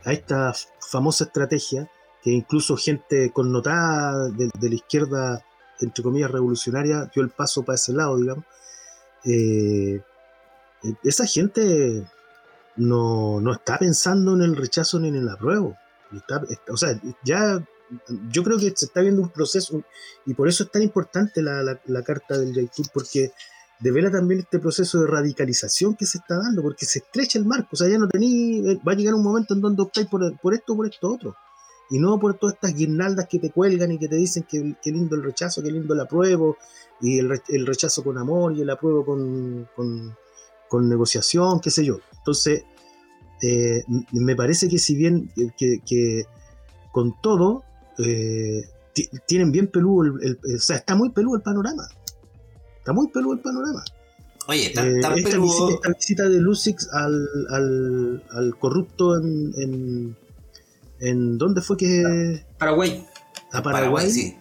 a esta famosa estrategia que incluso gente connotada de, de la izquierda, entre comillas, revolucionaria, dio el paso para ese lado, digamos. Eh, eh, esa gente no, no está pensando en el rechazo ni en el apruebo. Está- está- o sea, ya yo creo que se está viendo un proceso, y por eso es tan importante la, la, carta del Yaitul, porque devela también este proceso de radicalización que se está dando, porque se estrecha el marco, o sea, ya no tení, va a llegar un momento en donde optáis por, por esto o por esto otro, y no por todas estas guirnaldas que te cuelgan y que te dicen que, que lindo el rechazo, que lindo el apruebo, y el, el rechazo con amor y el apruebo con, con, negociación, qué sé yo. Entonces, eh, me parece que si bien que, que con todo, eh, tienen bien peludo, el, el, o sea, está muy peludo el panorama. Está muy peludo el panorama. Oye, Eh, esta, peludo. visita, esta visita de Lucix al, al, al corrupto en, en, en. ¿Dónde fue que.? Paraguay. A Paraguay. sí.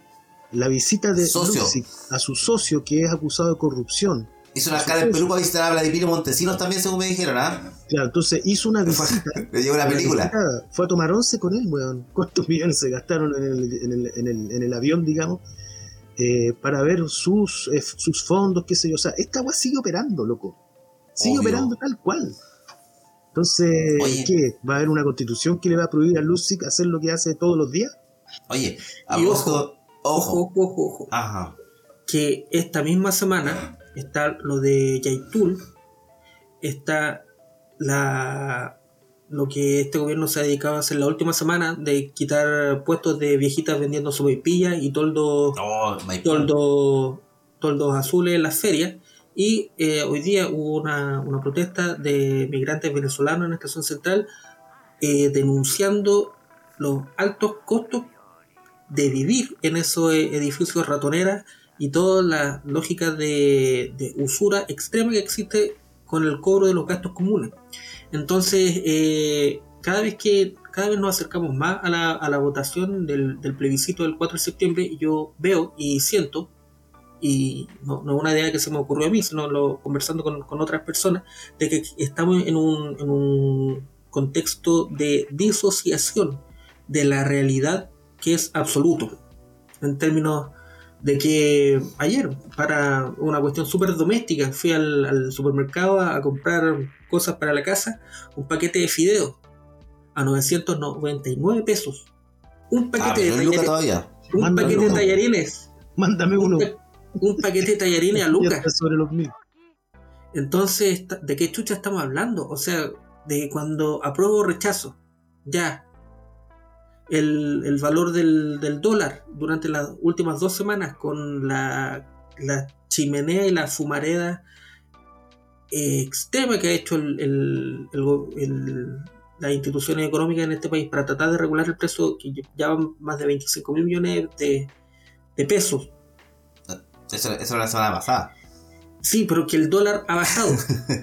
La visita de. Lucix a su socio que es acusado de corrupción. Hizo una escala en Perú para visitar a Vladimir Montesinos también, según me dijeron, ¿ah? Claro, entonces hizo una visita. Le llevó una película. visita, fue a tomar once con él, weón. ¿Cuántos millones se gastaron en el, en el, en el, en el avión, digamos? eh, para ver sus, eh, sus fondos, qué sé yo. O sea, esta weá sigue operando, loco. Sigue Obvio. operando tal cual. Entonces, Oye. ¿qué? ¿Va a haber una constitución que le va a prohibir a Lucic hacer lo que hace todos los días? Oye, a Y Ojo, ojo. ojo, ojo, ojo. Ajá. que esta misma semana está lo de Yaitul, está la lo que este gobierno se ha dedicado a hacer la última semana de quitar puestos de viejitas vendiendo sopaipillas y toldos Oh, my toldos toldos azules en las ferias y eh, hoy día hubo una, una protesta de migrantes venezolanos en la estación central eh, denunciando los altos costos de vivir en esos eh, edificios ratoneras y toda la lógica de, usura extrema que existe con el cobro de los gastos comunes. Entonces, eh, cada vez que cada vez nos acercamos más a la, a la votación del, del plebiscito del 4 de septiembre, yo veo y siento, y no, no una idea que se me ocurrió a mí, sino lo, conversando con, con otras personas, de que estamos en un, en un contexto de disociación de la realidad que es absoluto. En términos de que ayer, para una cuestión súper doméstica, fui al, al supermercado a, a comprar cosas para la casa, un paquete de fideos a 999 pesos. Un Ah, paquete pero de tallarines. todavía. Un Mándalo. paquete de tallarines. Mándame Un, uno. un paquete de tallarines a Lucas. sobre los mil. Entonces, ¿de qué chucha estamos hablando? O sea, de cuando apruebo o rechazo, ya. El, el valor del, del dólar durante las últimas dos semanas con la, la chimenea y la fumareda eh, extrema que ha hecho el, el- las instituciones económicas en este país para tratar de regular el precio que ya van más de 25 mil millones de, de pesos. Eso, eso era la semana pasada. Sí, pero que el dólar ha bajado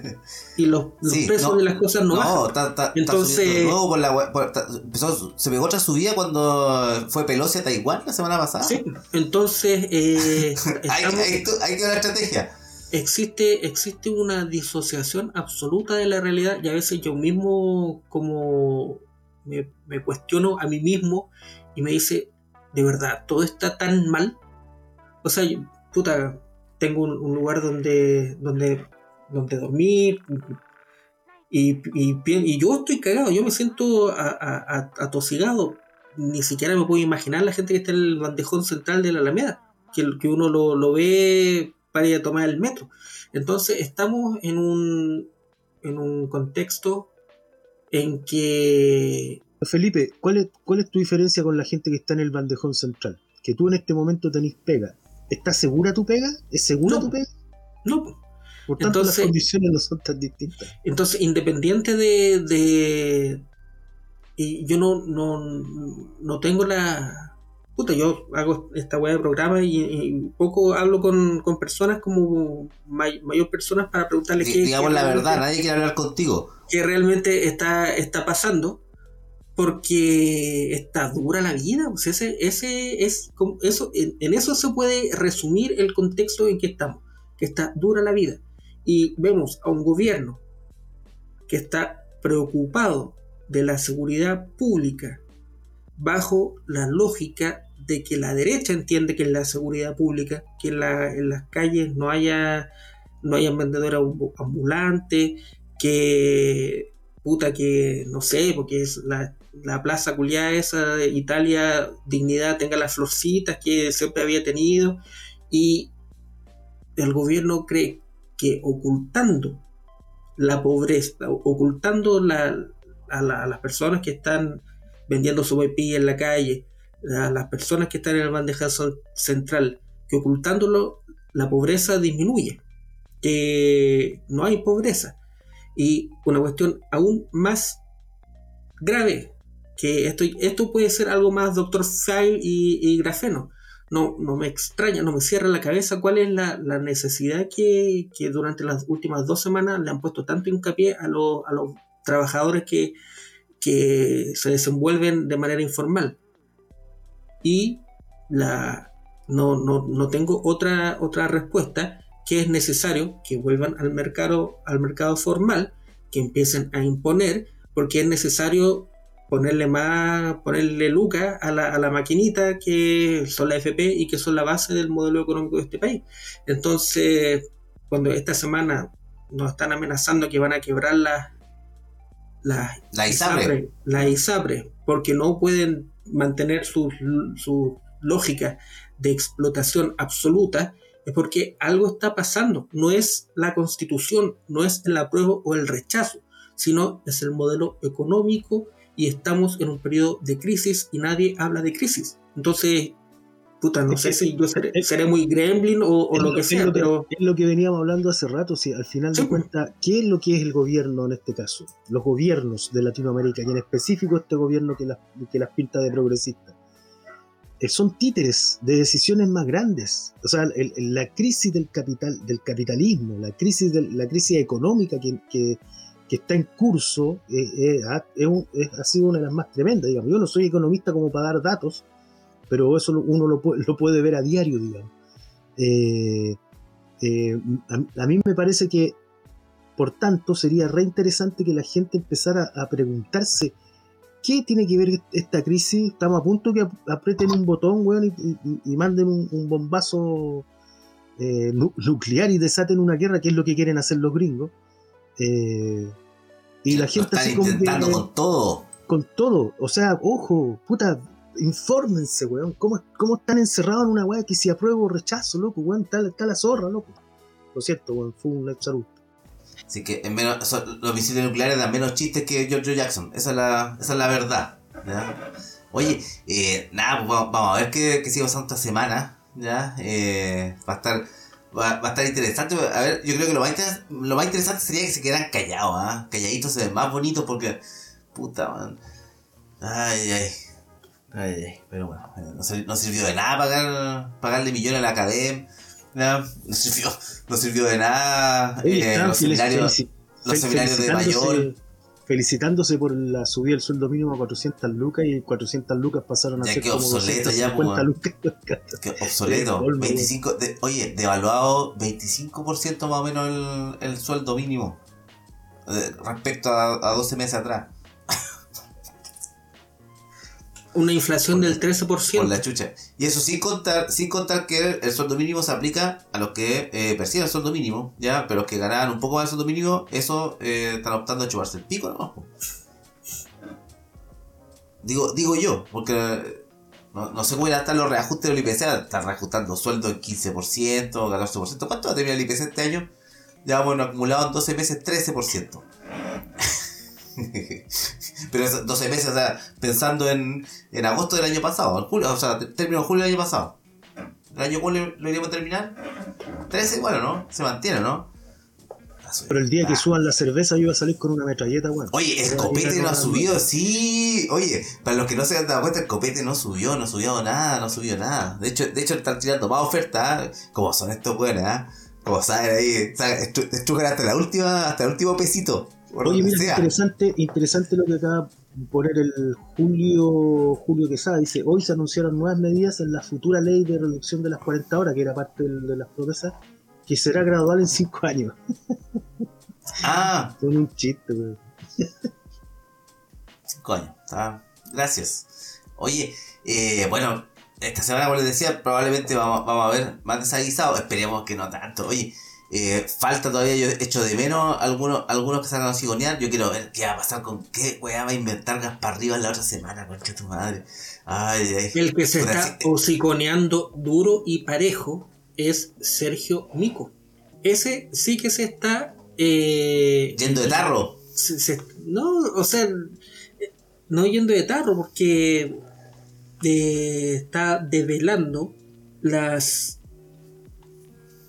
y los, los Sí, precios no. de las cosas no, bajan. No, Entonces- nuevo por la por- empezó- se pegó otra subida cuando fue Pelosi a Taiwán la semana pasada. Sí, entonces eh, estamos- ahí, tú- ahí quedó la estrategia. existe, existe una disociación absoluta de la realidad y a veces yo mismo como me, me cuestiono a mí mismo y me dice, de verdad, todo está tan mal. O sea, puta, tengo un, lugar donde, donde, donde dormir y, y, y yo estoy cagado, yo me siento atosigado. Ni siquiera me puedo imaginar la gente que está en el bandejón central de la Alameda, que, que uno lo, lo ve para ir a tomar el metro. Entonces estamos en un, en un contexto en que Felipe, ¿cuál es, ¿cuál es tu diferencia con la gente que está en el bandejón central? Que tú en este momento tenés pega. ¿Estás segura tu pega? ¿Es segura No. tu pega? no, Por tanto, Entonces- las condiciones no son tan distintas. Entonces, independiente de. de- y yo no, no, no tengo la. Puta, yo hago esta weá de programa y, y poco hablo con, con personas como may- mayor personas para preguntarles Di- qué, digamos qué la verdad, nadie quiere hablar contigo. qué realmente está, está pasando. Porque está dura la vida. Ese, ese es eso, en, eso se puede resumir el contexto en que estamos. Que está dura la vida. Y vemos a un gobierno que está preocupado de la seguridad pública bajo la lógica de que la derecha entiende que es la seguridad pública, que en, la- en las calles no haya no hayan vendedores ambu- ambulantes, que puta que, no sé, porque es la, la plaza culiada esa de Italia, dignidad, tenga las florcitas que siempre había tenido, y el gobierno cree que ocultando la pobreza, ocultando la, a, las personas que están vendiendo su en la calle, a las personas que están en el bandejazo central, que ocultándolo la pobreza disminuye, que no hay pobreza. Y una cuestión aún más grave, que esto, esto puede ser algo más doctor File y grafeno no, no me extraña, no me cierra la cabeza cuál es la, necesidad que, durante las últimas dos semanas le han puesto tanto hincapié a, los trabajadores que, que se desenvuelven de manera informal. Y la, no, no, tengo otra, otra respuesta que es necesario que vuelvan al mercado, al mercado formal, que empiecen a imponer, porque es necesario ponerle más, ponerle lucas a la, a la maquinita que son la FP y que son la base del modelo económico de este país. Entonces, cuando esta semana nos están amenazando que van a quebrar la, la, la ISAPRE. la ISAPRE, porque no pueden mantener su, su lógica de explotación absoluta, es porque algo está pasando. No es la constitución, no es el apruebo o el rechazo, sino es el modelo económico y estamos en un periodo de crisis y nadie habla de crisis. Entonces, puta, no sé si yo seré, muy gremlin o, lo, que sea, pero... Es lo que veníamos hablando hace rato, si al final de cuentas, ¿qué es lo que es el gobierno en este caso? Los gobiernos de Latinoamérica, y en específico este gobierno que las, que las pinta de progresista. Eh, son títeres de decisiones más grandes. O sea, la crisis del capital, del capitalismo, la crisis, de, la crisis económica que, que que está en curso eh, eh, ha sido una de las más tremendas, digamos. Yo no soy economista como para dar datos, pero eso uno lo, puede ver a diario, digamos. Eh, a, mí me parece que, por tanto, sería re interesante que la gente empezara a preguntarse qué tiene que ver esta crisis. Estamos a punto que aprieten un botón, y, manden un, bombazo nuclear y desaten una guerra, que es lo que quieren hacer los gringos. Eh, y la gente así intentando con todo. Con todo. O sea, ojo, puta, infórmense, weón. ¿Cómo, ¿Cómo, están encerrados en una weá que si apruebo o rechazo, loco, weón? Está, la zorra, loco. Lo cierto, weón, fue un exaruto. Así que en menos, los misiles nucleares dan menos chistes que George Jackson. Esa es la, esa es la verdad. Oye, eh, nada, pues vamos, a ver qué, qué sigue pasando esta semana. ¿ya? Eh, va a estar Va, a estar interesante. A ver, yo creo que lo más, lo más interesante sería que se quedaran callados, ¿ah? Calladitos se ven más bonitos porque. Puta, man. Ay, ay. Ay, ay. Pero bueno, no, no sirvió de nada pagar, pagarle millones a la academia. No, no sirvió, no sirvió de nada. Eh, los seminarios, los seminarios de mayor felicitándose por la subida del sueldo mínimo a 400 lucas y 400 lucas pasaron a ser como obsoleto ya, pues, lucas. Que obsoleto. 25, de, oye, devaluado 25% más o menos el, el sueldo mínimo respecto a, a 12 meses atrás. Una inflación del 13%. Por la chucha. Y eso sin contar, sin contar que el sueldo mínimo se aplica a los que eh, perciben el sueldo mínimo, ¿ya? Pero los que ganan un poco más del sueldo mínimo, eso eh, están optando a chuparse el pico, ¿no? Digo, digo yo, porque no, sé cómo irán a estar los reajustes del IPC, están reajustando sueldo en 15%, 14%. ¿Cuánto va a terminar el IPC este año? Ya bueno, acumulado en 12 meses 13%. Pero 12 meses, o sea, pensando en, en agosto del año pasado, en julio, o sea, término julio del año pasado. ¿El año julio lo iríamos a terminar? 13, bueno, ¿no? Se mantiene, ¿no? Pero el día que suban la cerveza yo iba a salir con una metralleta, bueno. Oye, el copete no ha subido, sí. Oye, para los que no se han dado cuenta, el copete no subió, no subió nada, no subió nada. De hecho, de hecho están tirando más ofertas, ¿eh? como son estos buenos, ¿eh? Como saben ahí, estuve hasta la última, hasta el último pesito. Oye, mira, interesante, interesante lo que acaba de poner el Julio, Julio Quesada. Dice, hoy se anunciaron nuevas medidas en la futura ley de reducción de las 40 horas, que era parte de, las promesas, que será gradual en 5 años. Ah. Son un chiste, güey. 5 años, Gracias. Oye, eh, bueno, esta semana, como les decía, probablemente vamos, vamos a ver más desaguisado. Esperemos que no tanto. Oye, Eh, falta todavía, yo echo de menos algunos, algunos que salgan a sigonear. Yo quiero ver qué va a pasar con qué weá va a inventar Gaspar Rivas la otra semana, concha tu madre. Ay, ay. El que se está hociconeando duro y parejo es Sergio Mico. Ese sí que se está. eh, Yendo de tarro. se- se- no, o sea, eh, no yendo de tarro, porque eh, está develando las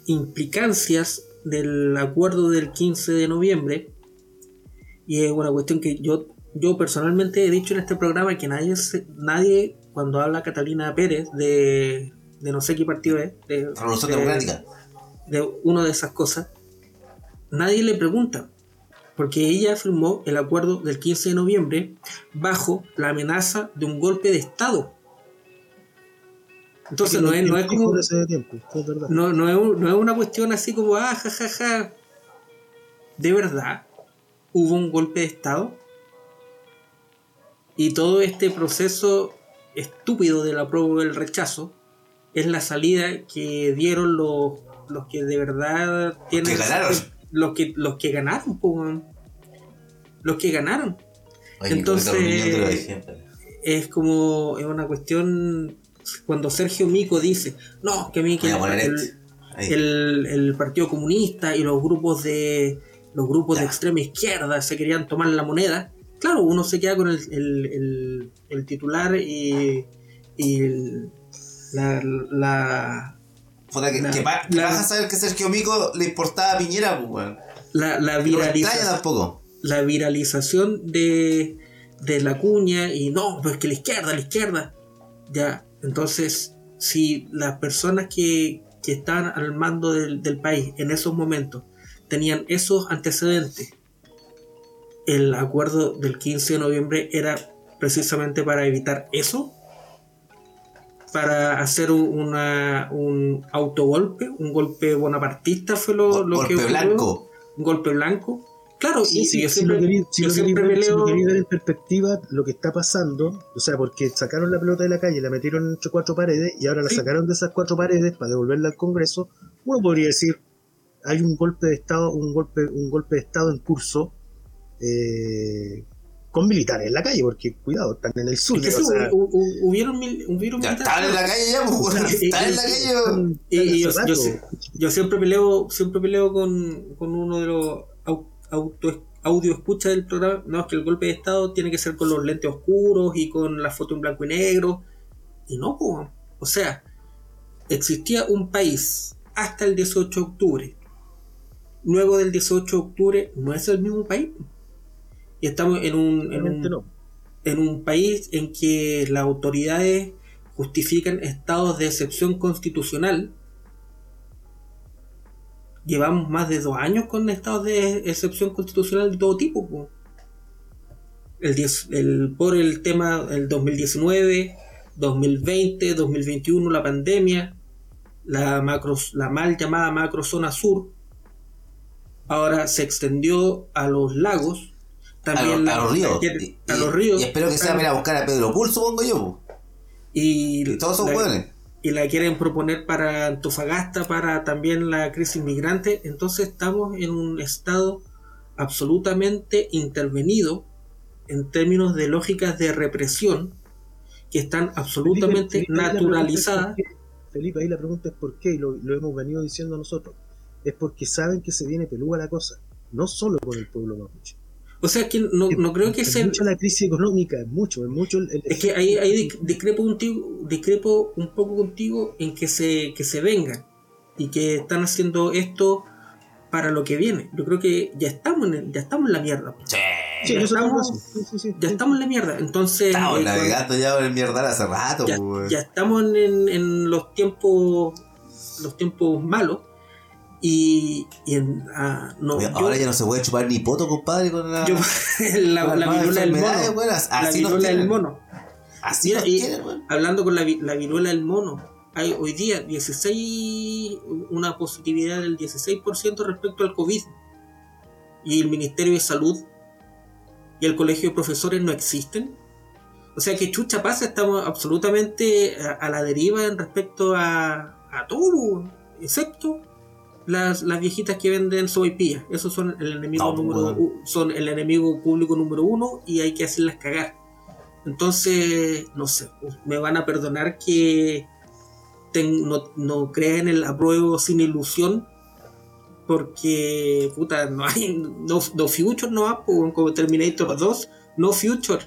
implicancias del acuerdo del 15 de noviembre. Y es una cuestión que yo, yo personalmente he dicho en este programa que nadie, nadie cuando habla Catalina Pérez de, de no sé qué partido es, de, Revolución de- Democrática. de una de esas cosas, nadie le pregunta, porque ella firmó el acuerdo del 15 de noviembre bajo la amenaza de un golpe de Estado. Entonces no es, no es como Por ese tiempo, es verdad. no, no, es, un- no es una cuestión así como ah, ja, ja, ja. De verdad, hubo un golpe de Estado. Y todo este proceso estúpido del apruebo y el rechazo es la salida que dieron los, los que de verdad tienen. ganaron. Los que, los que ganaron, po. Los que ganaron. Oye, Entonces-. Es como. Es una cuestión. Cuando Sergio Mico dice, no, que a mí que el- el- este. El, el Partido Comunista y los grupos de los grupos de extrema izquierda se querían tomar la moneda. Claro, uno se queda con el, el- el- titular y, y el- la, la, Puta, que, la- que pa- que la- vas a saber que Sergio Mico le importaba a Piñera, pues, la, la viralización, tampoco. la viralización de, de la cuña y no, pues que la izquierda, la izquierda. Ya, entonces, si las personas que, que estaban al mando del, del país en esos momentos tenían esos antecedentes, el acuerdo del 15 de noviembre era precisamente para evitar eso, para hacer un, una, un autogolpe, un golpe bonapartista fue lo, lo que Golpe ocurrió blanco. un golpe blanco. Claro, Sí, y, sí, y yo si siempre, lo querí- si yo lo querí siempre ver- si lo peleo- querí ver en perspectiva lo que está pasando, o sea, porque sacaron la pelota de la calle, la metieron entre cuatro paredes y ahora la Sí. sacaron de esas cuatro paredes para devolverla al Congreso, uno podría decir, hay un golpe de Estado, un golpe, un golpe de Estado en curso eh, con militares en la calle, porque cuidado, están en el sur. es que o sea, hu- hu- hubieron, mil- hubieron militares. estaban en la calle ya, pues, Estaban en la calle. Y, yo, yo, si- siempre peleo, siempre peleo con, con uno de los auto, audio escucha del programa. No, es que el golpe de Estado tiene que ser con los lentes oscuros y con la foto en blanco y negro. Y no, po. o sea, existía un país hasta el 18 de octubre. Luego del 18 de octubre no es el mismo país. Y estamos en un, en un, no. en un país en que las autoridades justifican estados de excepción constitucional. Llevamos más de dos años con estados de excepción constitucional de todo tipo. po. El, diez- el- por el tema del 2019, 2020, 2021, la pandemia, la, macro, la mal llamada macrozona sur. Ahora se extendió a los lagos. A, También los- la- a los ríos. Y, a los ríos. y espero que sea para a buscar a Pedro Pul, supongo yo. Y, Y todos son la- hueones. Y la quieren proponer para Antofagasta, para también la crisis migrante. Entonces estamos en un estado absolutamente intervenido en términos de lógicas de represión que están absolutamente Felipe, Felipe, naturalizadas. Felipe, ahí la pregunta es por qué, y lo, lo hemos venido diciendo nosotros. Es porque saben que se viene pelúa la cosa, no solo con el pueblo mapuche. O sea, que no, no creo que es sea... mucha la crisis económica, es mucho, es mucho el, el- Es que ahí, ahí dis- discrepo, contigo, discrepo un poco contigo en que se, que se vengan y que están haciendo esto para lo que viene. Yo creo que ya estamos en, el- ya estamos en la mierda. Sí. Sí, ya estamos- razón. Sí, sí, sí. Ya estamos en la mierda. Entonces, Estamos eh, navegando ya el mierdal hace rato, ya, pues, ya estamos en, en los tiempos los tiempos malos y, y en, ah, no, Oye, yo- Ahora ya no se puede chupar ni poto, compadre, con la. yo- la, con la viruela del mono. la Así nos viruela del tienen. mono. Así Mira, y- tienen, hablando con la, la viruela del mono hay hoy día 16 una positividad del 16% respecto al COVID. Y el Ministerio de Salud y el Colegio de Profesores no existen. O sea que chucha pasa estamos absolutamente a, a la deriva en respecto a, a todo excepto las, las viejitas que venden sopaipillas. Esos son el enemigo No, número son el enemigo público número uno y hay que hacerlas cagar. Entonces, no sé, me van a perdonar que ten- no, no crean el apruebo sin ilusión. Porque, puta, no hay. No, no future no hay, po, como Terminator 2, no future.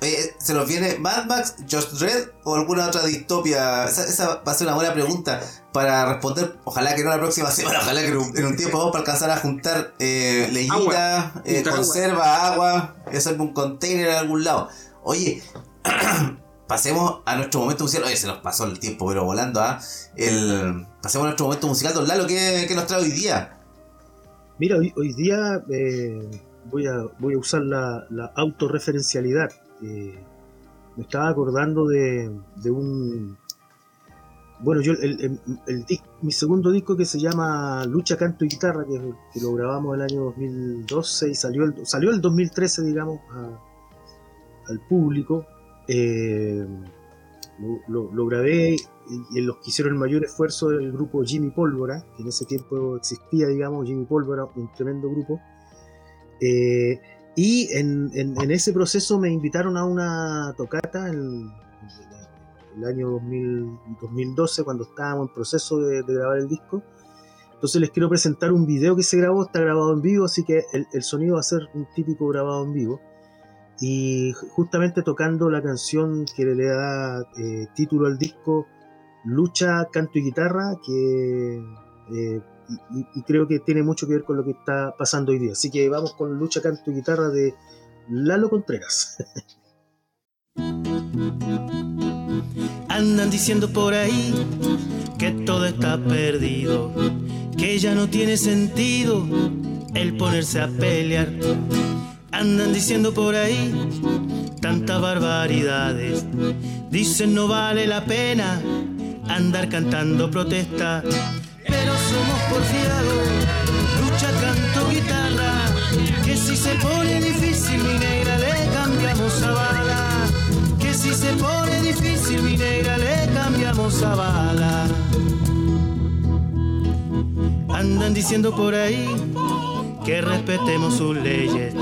Oye, ¿se nos viene Mad Max, Just Red o alguna otra distopia? Esa, esa va a ser una buena pregunta para responder. Ojalá que no la próxima semana, ojalá que en un, en un tiempo vamos para alcanzar a juntar eh, leyita, eh, agua. conserva, agua, y hacer un container en algún lado. Oye, pasemos a nuestro momento musical. Oye, se nos pasó el tiempo, pero volando, ¿ah? El, pasemos a nuestro momento musical. Don Lalo, ¿qué, qué nos trae hoy día? Mira, hoy, hoy día eh, voy, a, voy a usar la, la autorreferencialidad. Eh, me estaba acordando de, un. Bueno, yo el, mi segundo disco que se llama Lucha, Canto y Guitarra, que, que lo grabamos el año 2012 y salió el, salió el 2013, digamos, al público. Eh, lo, grabé y, y en los que hicieron el mayor esfuerzo el grupo Jimmy Pólvora, que en ese tiempo existía, digamos, Jimmy Pólvora, un tremendo grupo. Eh, y en, en- en ese proceso me invitaron a una tocata en, en el año 2000 2012, cuando estábamos en proceso de, de grabar el disco. Entonces les quiero presentar un video que se grabó, está grabado en vivo, así que el, el sonido va a ser un típico grabado en vivo. Y ju- justamente tocando la canción que le da eh, título al disco, Lucha, Canto y Guitarra, que eh, y, creo que tiene mucho que ver con lo que está pasando hoy día. Así que vamos con Lucha, Canto y Guitarra de Lalo Contreras. Andan diciendo por ahí que todo está perdido, que ya no tiene sentido el ponerse a pelear. Andan diciendo por ahí tantas barbaridades, dicen no vale la pena andar cantando protesta, somos porfiados, lucha, canto, guitarra, que si se pone difícil mi negra le cambiamos a bala, que si se pone difícil mi negra le cambiamos a bala. Andan diciendo por ahí que respetemos sus leyes,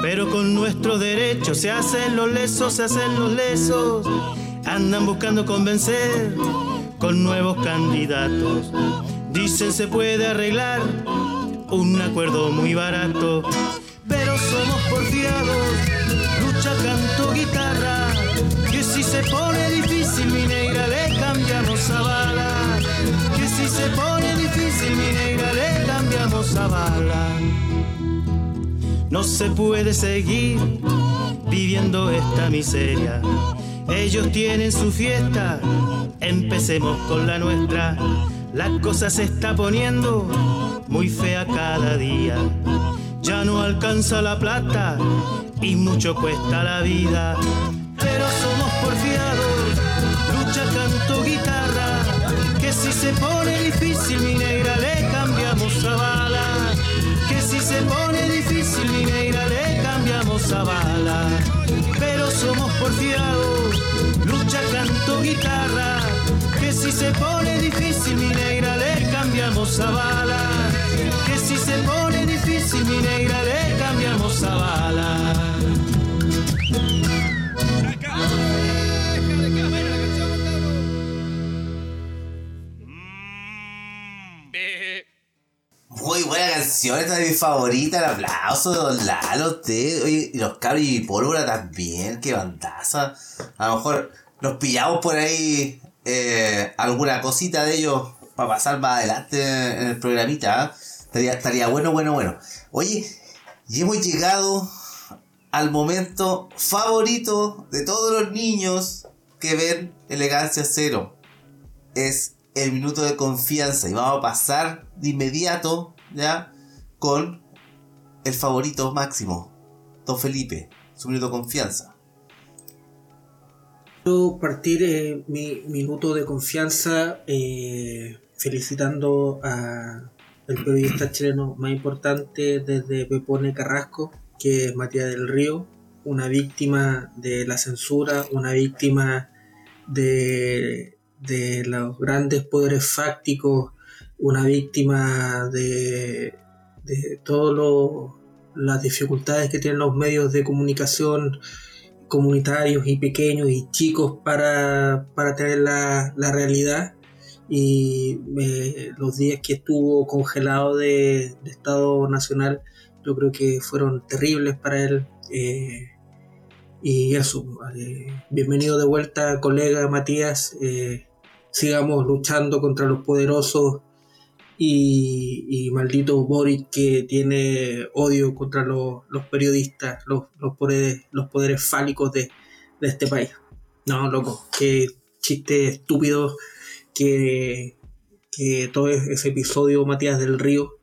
pero con nuestros derechos se hacen los lesos, se hacen los lesos. Andan buscando convencer con nuevos candidatos. Dicen se puede arreglar un acuerdo muy barato, pero somos porfiados. Lucha, canto, guitarra, que si se pone difícil mi negra le cambiamos a bala. Que si se pone difícil mi negra le cambiamos a bala. No se puede seguir viviendo esta miseria. Ellos tienen su fiesta, empecemos con la nuestra. La cosa se está poniendo muy fea cada día. Ya no alcanza la plata y mucho cuesta la vida. Pero somos porfiados, lucha, canto, guitarra. Que si se pone difícil mi negra le cambiamos a bala. Que si se pone difícil mi negra le cambiamos a bala. Pero somos porfiados, lucha, canto, guitarra. Que si se pone difícil mi negra le cambiamos a bala. Que si se pone difícil mi negra le cambiamos a bala. Muy buena canción, esta es mi favorita, el aplauso de Don Lalo, usted, oye, y los cabros y pólvora también, qué bandaza. A lo mejor nos pillamos por ahí eh, alguna cosita de ellos para pasar más adelante en el programita, ¿ah? estaría, estaría bueno, bueno, bueno. Oye, y hemos llegado al momento favorito de todos los niños que ven Elegancia Cero. Es el minuto de confianza y vamos a pasar de inmediato ya con el favorito máximo, Don Felipe, su minuto de confianza. Quiero partir eh, mi minuto de confianza eh, felicitando a el periodista chileno más importante desde Pepone Carrasco, que es Matías del Río, una víctima de la censura, una víctima de, de los grandes poderes fácticos una víctima de, de todas las dificultades que tienen los medios de comunicación comunitarios y pequeños y chicos para, para tener la, la realidad. Y eh, los días que estuvo congelado de, Estado Nacional yo creo que fueron terribles para él. Eh, y eso eh, bienvenido de vuelta colega Matías. Sigamos luchando contra los poderosos y, maldito Boric que tiene odio contra los, periodistas, los, los, poderes, los poderes fálicos de, este país. No, loco, qué chiste estúpido que, que todo ese episodio Matías del Río,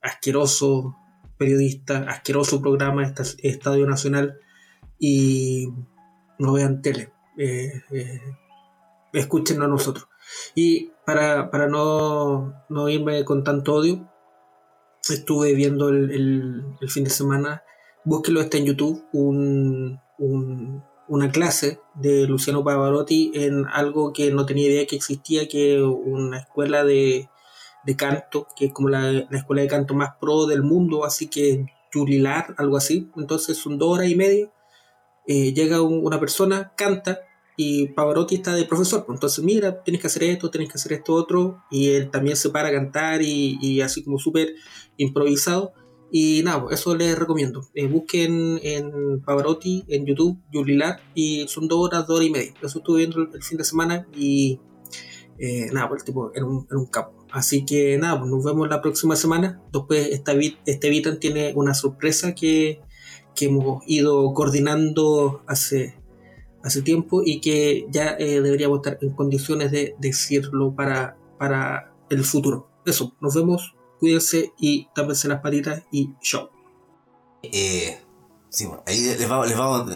asqueroso periodista, asqueroso programa, Estadio Nacional, y no vean tele. Eh, eh, a nosotros. Y para, para no, no, irme con tanto odio, estuve viendo el, el, fin de semana, búsquelo, está en YouTube, un, una clase de Luciano Pavarotti en algo que no tenía idea que existía, que una escuela de, de canto, que es como la, la, escuela de canto más pro del mundo, así que Julilar, algo así. Entonces son dos horas y media. Eh, llega una persona, canta, y Pavarotti está de profesor, pues, entonces mira, tienes que hacer esto, tienes que hacer esto otro, y él también se para a cantar y, así como súper improvisado. Y nada, pues, eso les recomiendo. Eh, busquen en Pavarotti, en YouTube, Julilar, y son dos horas, dos horas y media. Eso estuve viendo el, fin de semana y eh, nada, pues el tipo era un, era un capo. Así que nada, pues nos vemos la próxima semana. Después este, este Vitan tiene una sorpresa que, que hemos ido coordinando hace hace tiempo y que ya eh, deberíamos estar en condiciones de decirlo para, para el futuro. Eso, nos vemos, cuídense y tápense las patitas y show. Eh, sí, bueno, ahí les vamos, les vamos,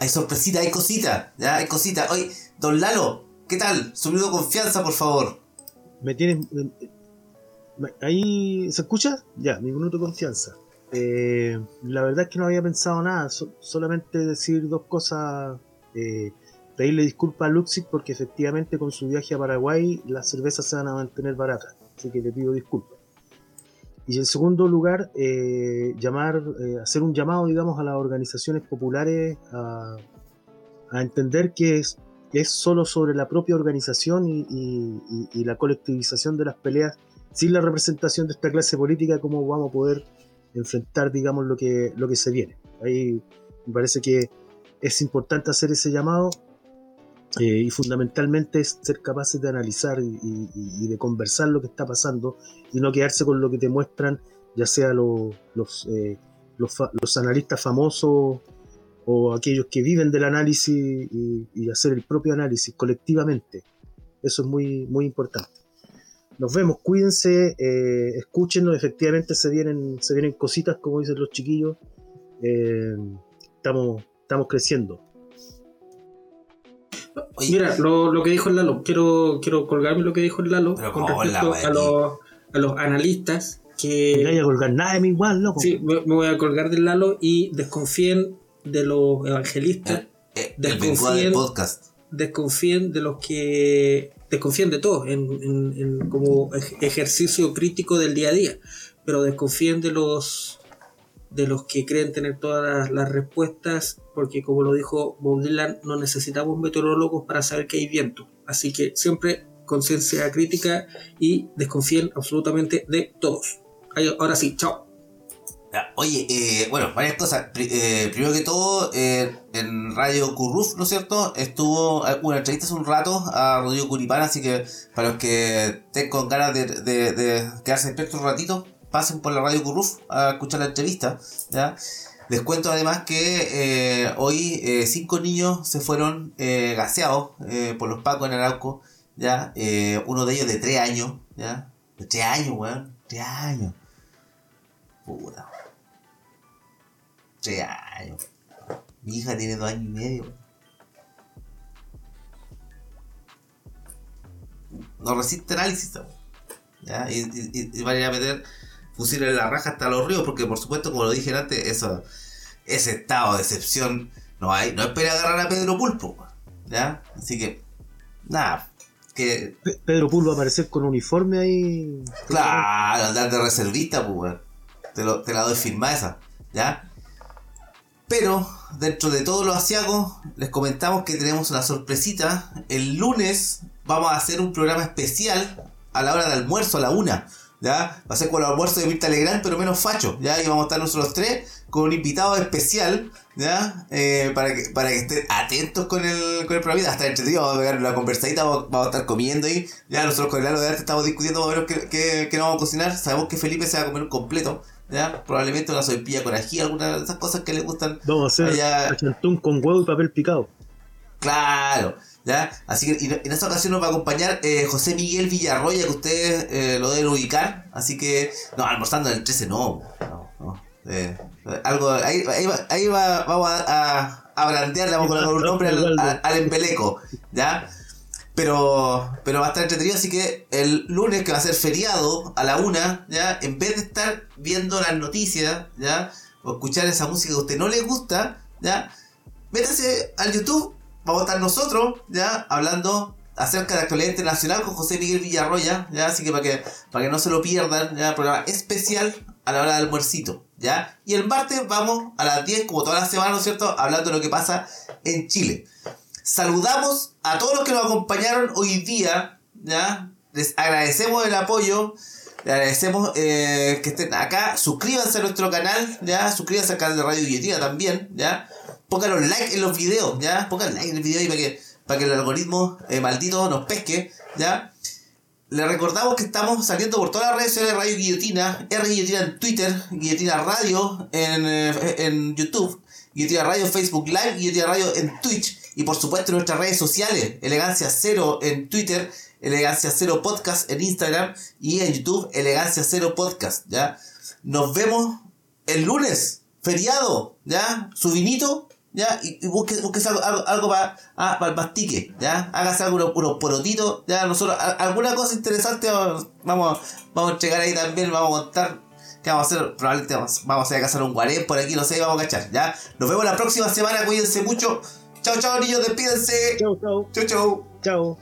hay sorpresita, hay cosita, ya hay cosita. Oye, don Lalo, ¿qué tal? Su de confianza, por favor. Me tienen... Ahí, ¿se escucha? Ya, mi minuto de confianza. Eh, la verdad es que no había pensado nada, solamente decir dos cosas eh, pedirle disculpas a Luxig porque efectivamente con su viaje a Paraguay las cervezas se van a mantener baratas, así que le pido disculpas. Y en segundo lugar, eh, llamar, eh, hacer un llamado, digamos, a las organizaciones populares a, entender que es, es solo sobre la propia organización y, la colectivización de las peleas, sin la representación de esta clase política, cómo vamos a poder enfrentar, digamos, lo que, lo que se viene. Ahí me parece que es importante hacer ese llamado eh, y fundamentalmente es ser capaces de analizar y, de conversar lo que está pasando y no quedarse con lo que te muestran, ya sea los, eh, los, analistas famosos o aquellos que viven del análisis y, hacer el propio análisis colectivamente. Eso es muy, muy importante. Nos vemos, cuídense, eh, escúchenos, efectivamente se vienen, se vienen cositas, como dicen los chiquillos. estamos estamos creciendo. Mira, lo, que dijo el Lalo, quiero, quiero colgarme lo que dijo el Lalo con respecto a los, a los analistas que... No voy a colgar nada de mi igual, loco. Sí, me, voy a colgar del Lalo y desconfíen de los evangelistas. Eh, eh, desconfíen, podcast. desconfíen de los que... Desconfíen de todo en, como ejercicio crítico del día a día, pero desconfíen de los de los que creen tener todas las, respuestas, porque como lo dijo Bob Dylan, no necesitamos meteorólogos para saber que hay viento. Así que siempre conciencia crítica y desconfíen absolutamente de todos. Ahora sí, chao. Oye, eh, bueno, varias cosas. Eh, primero que todo, eh, en Radio Curruf, ¿no es cierto? Estuvo una entrevista hace un rato a Rodrigo Curipán, así que para los que estén con ganas de, de, de quedarse despiertos un ratito, pasen por la radio Curruf a escuchar la entrevista. ¿ya? Les cuento además que eh, hoy eh, cinco niños se fueron eh, gaseados por los pacos en Arauco. ¿ya? uno de ellos de tres años. ¿ya? De tres años, weón. Tres años. Puta. Tres años. Mi hija tiene dos años y medio. No resiste análisis. ¿ya? Y, y, y, a meter fusiles la raja hasta los ríos, porque por supuesto, como lo dije antes, eso, ese estado de excepción no hay, no espera agarrar a Pedro Pulpo, ¿ya? Así que, nada, que Pe- Pedro Pool va a aparecer con uniforme ahí. Claro, andar de reservista, pues. Te, lo- te la doy firma esa, ¿ya? Pero, dentro de todos los asiagos, les comentamos que tenemos una sorpresita. El lunes vamos a hacer un programa especial a la hora de almuerzo, a la una, ¿ya? Va a ser con el almuerzo de Mirta Legrand, pero menos facho, ¿ya? Y vamos a estar nosotros tres con un invitado especial, ¿ya? Eh, para, que, para que estén atentos con el, con el programa. Hasta entretenido, vamos a pegar una conversadita, vamos, vamos a estar comiendo ahí. Ya nosotros con el Lalo de Arte estamos discutiendo más o menos qué, qué, qué nos vamos a cocinar. Sabemos que Felipe se va a comer un completo, ¿ya? Probablemente una sopaipilla con ají, alguna de esas cosas que le gustan. Vamos a hacer Allá- con huevo y papel picado. Claro, ¿ya? Así que en esta ocasión nos va a acompañar eh, José Miguel Villarroya, que ustedes eh, lo deben ubicar. Así que, no, almorzando en el 13 no. Eh, algo, ahí, ahí, va, ahí va- vamos a, a, vamos a un nombre al, al, al embeleco, ¿ya? Pero, pero va a estar entretenido, así que el lunes que va a ser feriado a la una, ¿ya? En vez de estar viendo las noticias, ¿ya? O escuchar esa música que a usted no le gusta, ¿ya? Métase al YouTube, vamos a estar nosotros, ¿ya? Hablando acerca de actualidad internacional con José Miguel Villarroya, ¿ya? Así que para que, para que no se lo pierdan, ¿ya? Programa especial a la hora del almuercito, ¿ya? Y el martes vamos a las 10, como todas las semanas, ¿no es cierto? Hablando de lo que pasa en Chile. Saludamos a todos los que nos acompañaron hoy día, ¿ya? Les agradecemos el apoyo, les agradecemos eh, que estén acá, suscríbanse a nuestro canal, ¿ya? Suscríbanse al canal de Radio Guillotina también, ¿ya? Pongan los like en los videos, ¿ya? Pongan like en el video ahí para que, para que el algoritmo eh, maldito nos pesque, ¿ya? Les recordamos que estamos saliendo por todas las redes sociales Radio Guillotina, R Guillotina en Twitter, Guillotina Radio en, eh, en YouTube, Guillotina Radio Facebook Live, Guillotina Radio en Twitch y por supuesto nuestras redes sociales, Elegancia Cero en Twitter, Elegancia Cero Podcast en Instagram y en YouTube, Elegancia Cero Podcast, ¿ya? Nos vemos el lunes, feriado, ¿ya? Su vinito, ¿ya? Y, y busque, busque algo, algo, algo para el mastique, ¿ya? Hágase algo, unos, porotitos, ¿ya? Nosotros, a- alguna cosa interesante vamos, vamos, a entregar ahí también, vamos a contar. ¿Qué vamos a hacer? Probablemente vamos, vamos a ir a cazar un guarén por aquí, no sé, vamos a cachar, ¿ya? Nos vemos la próxima semana, cuídense mucho. Chao, chao, niños, despídense. Chau, chau, Chau, chau. chau.